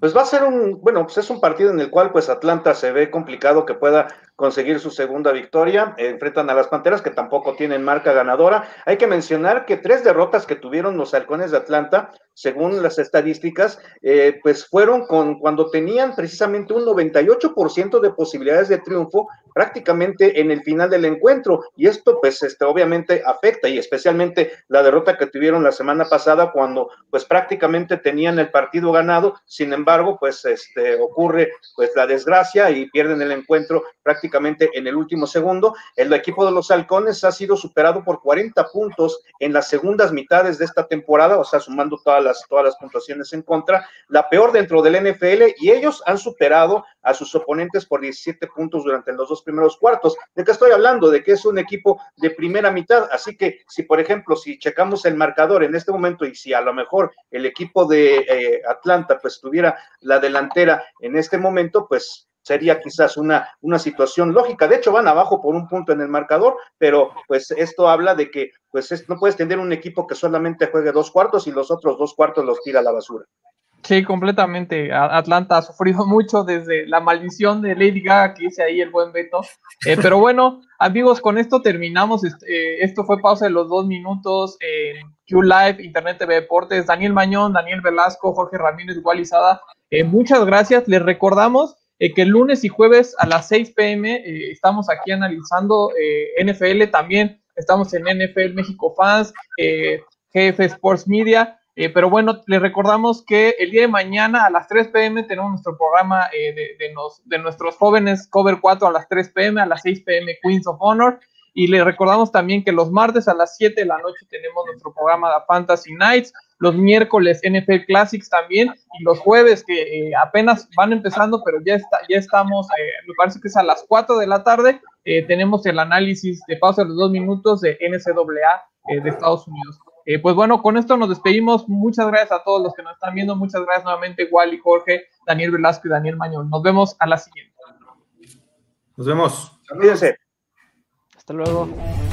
Pues va a ser un, bueno, pues es un partido en el cual pues Atlanta se ve complicado que pueda conseguir su segunda victoria. enfrentan a las Panteras que tampoco tienen marca ganadora. Hay que mencionar que tres derrotas que tuvieron los halcones de Atlanta, según las estadísticas, eh, pues fueron con cuando tenían precisamente un 98% de posibilidades de triunfo prácticamente en el final del encuentro. Y esto pues este, obviamente afecta y especialmente la derrota que tuvieron la semana pasada cuando pues prácticamente tenían el partido ganado. Sin embargo, pues este, ocurre pues la desgracia y pierden el encuentro prácticamente en el último segundo. El equipo de los halcones ha sido superado por 40 puntos en las segundas mitades de esta temporada, o sea, sumando todas las, todas las puntuaciones en contra, la peor dentro del NFL y ellos han superado a sus oponentes por 17 puntos durante los dos primeros cuartos. ¿De qué estoy hablando? De que es un equipo de primera mitad. Así que si, por ejemplo, si checamos el marcador en este momento y si a lo mejor el equipo de eh, Atlanta pues tuviera la delantera en este momento, pues sería quizás una, una situación lógica. De hecho, van abajo por un punto en el marcador, pero pues esto habla de que pues no puedes tener un equipo que solamente juegue dos cuartos y los otros dos cuartos los tira a la basura. Sí, completamente. Atlanta ha sufrido mucho desde la maldición de Lady Gaga que dice ahí el buen Beto. Eh, pero bueno, amigos, con esto terminamos. Eh, esto fue pausa de los dos minutos en Q Live, Internet TV Deportes. Daniel Mañón, Daniel Velasco, Jorge Ramírez, Gualizada. Eh, muchas gracias. Les recordamos que el lunes y jueves a las 6 pm estamos aquí analizando NFL. También estamos en NFL México Fans, GF Sports Media. Eh, pero bueno, les recordamos que el día de mañana a las 3 pm tenemos nuestro programa eh, de, de, nuestros jóvenes Cover 4 a las 3 pm, a las 6 pm Queens of Honor. Y les recordamos también que los martes a las 7 de la noche tenemos nuestro programa de Fantasy Nights, los miércoles NFL Classics también, y los jueves que eh, apenas van empezando, pero ya, está, ya estamos, me parece que es a las 4 de la tarde, tenemos el análisis de pausa de los dos minutos de NCAA de Estados Unidos. Eh, pues bueno, con esto nos despedimos. Muchas gracias a todos los que nos están viendo. Muchas gracias nuevamente, Wally, Jorge, Daniel Velasco y Daniel Mañón. Nos vemos a la siguiente. Nos vemos. Cuídense. Hasta luego.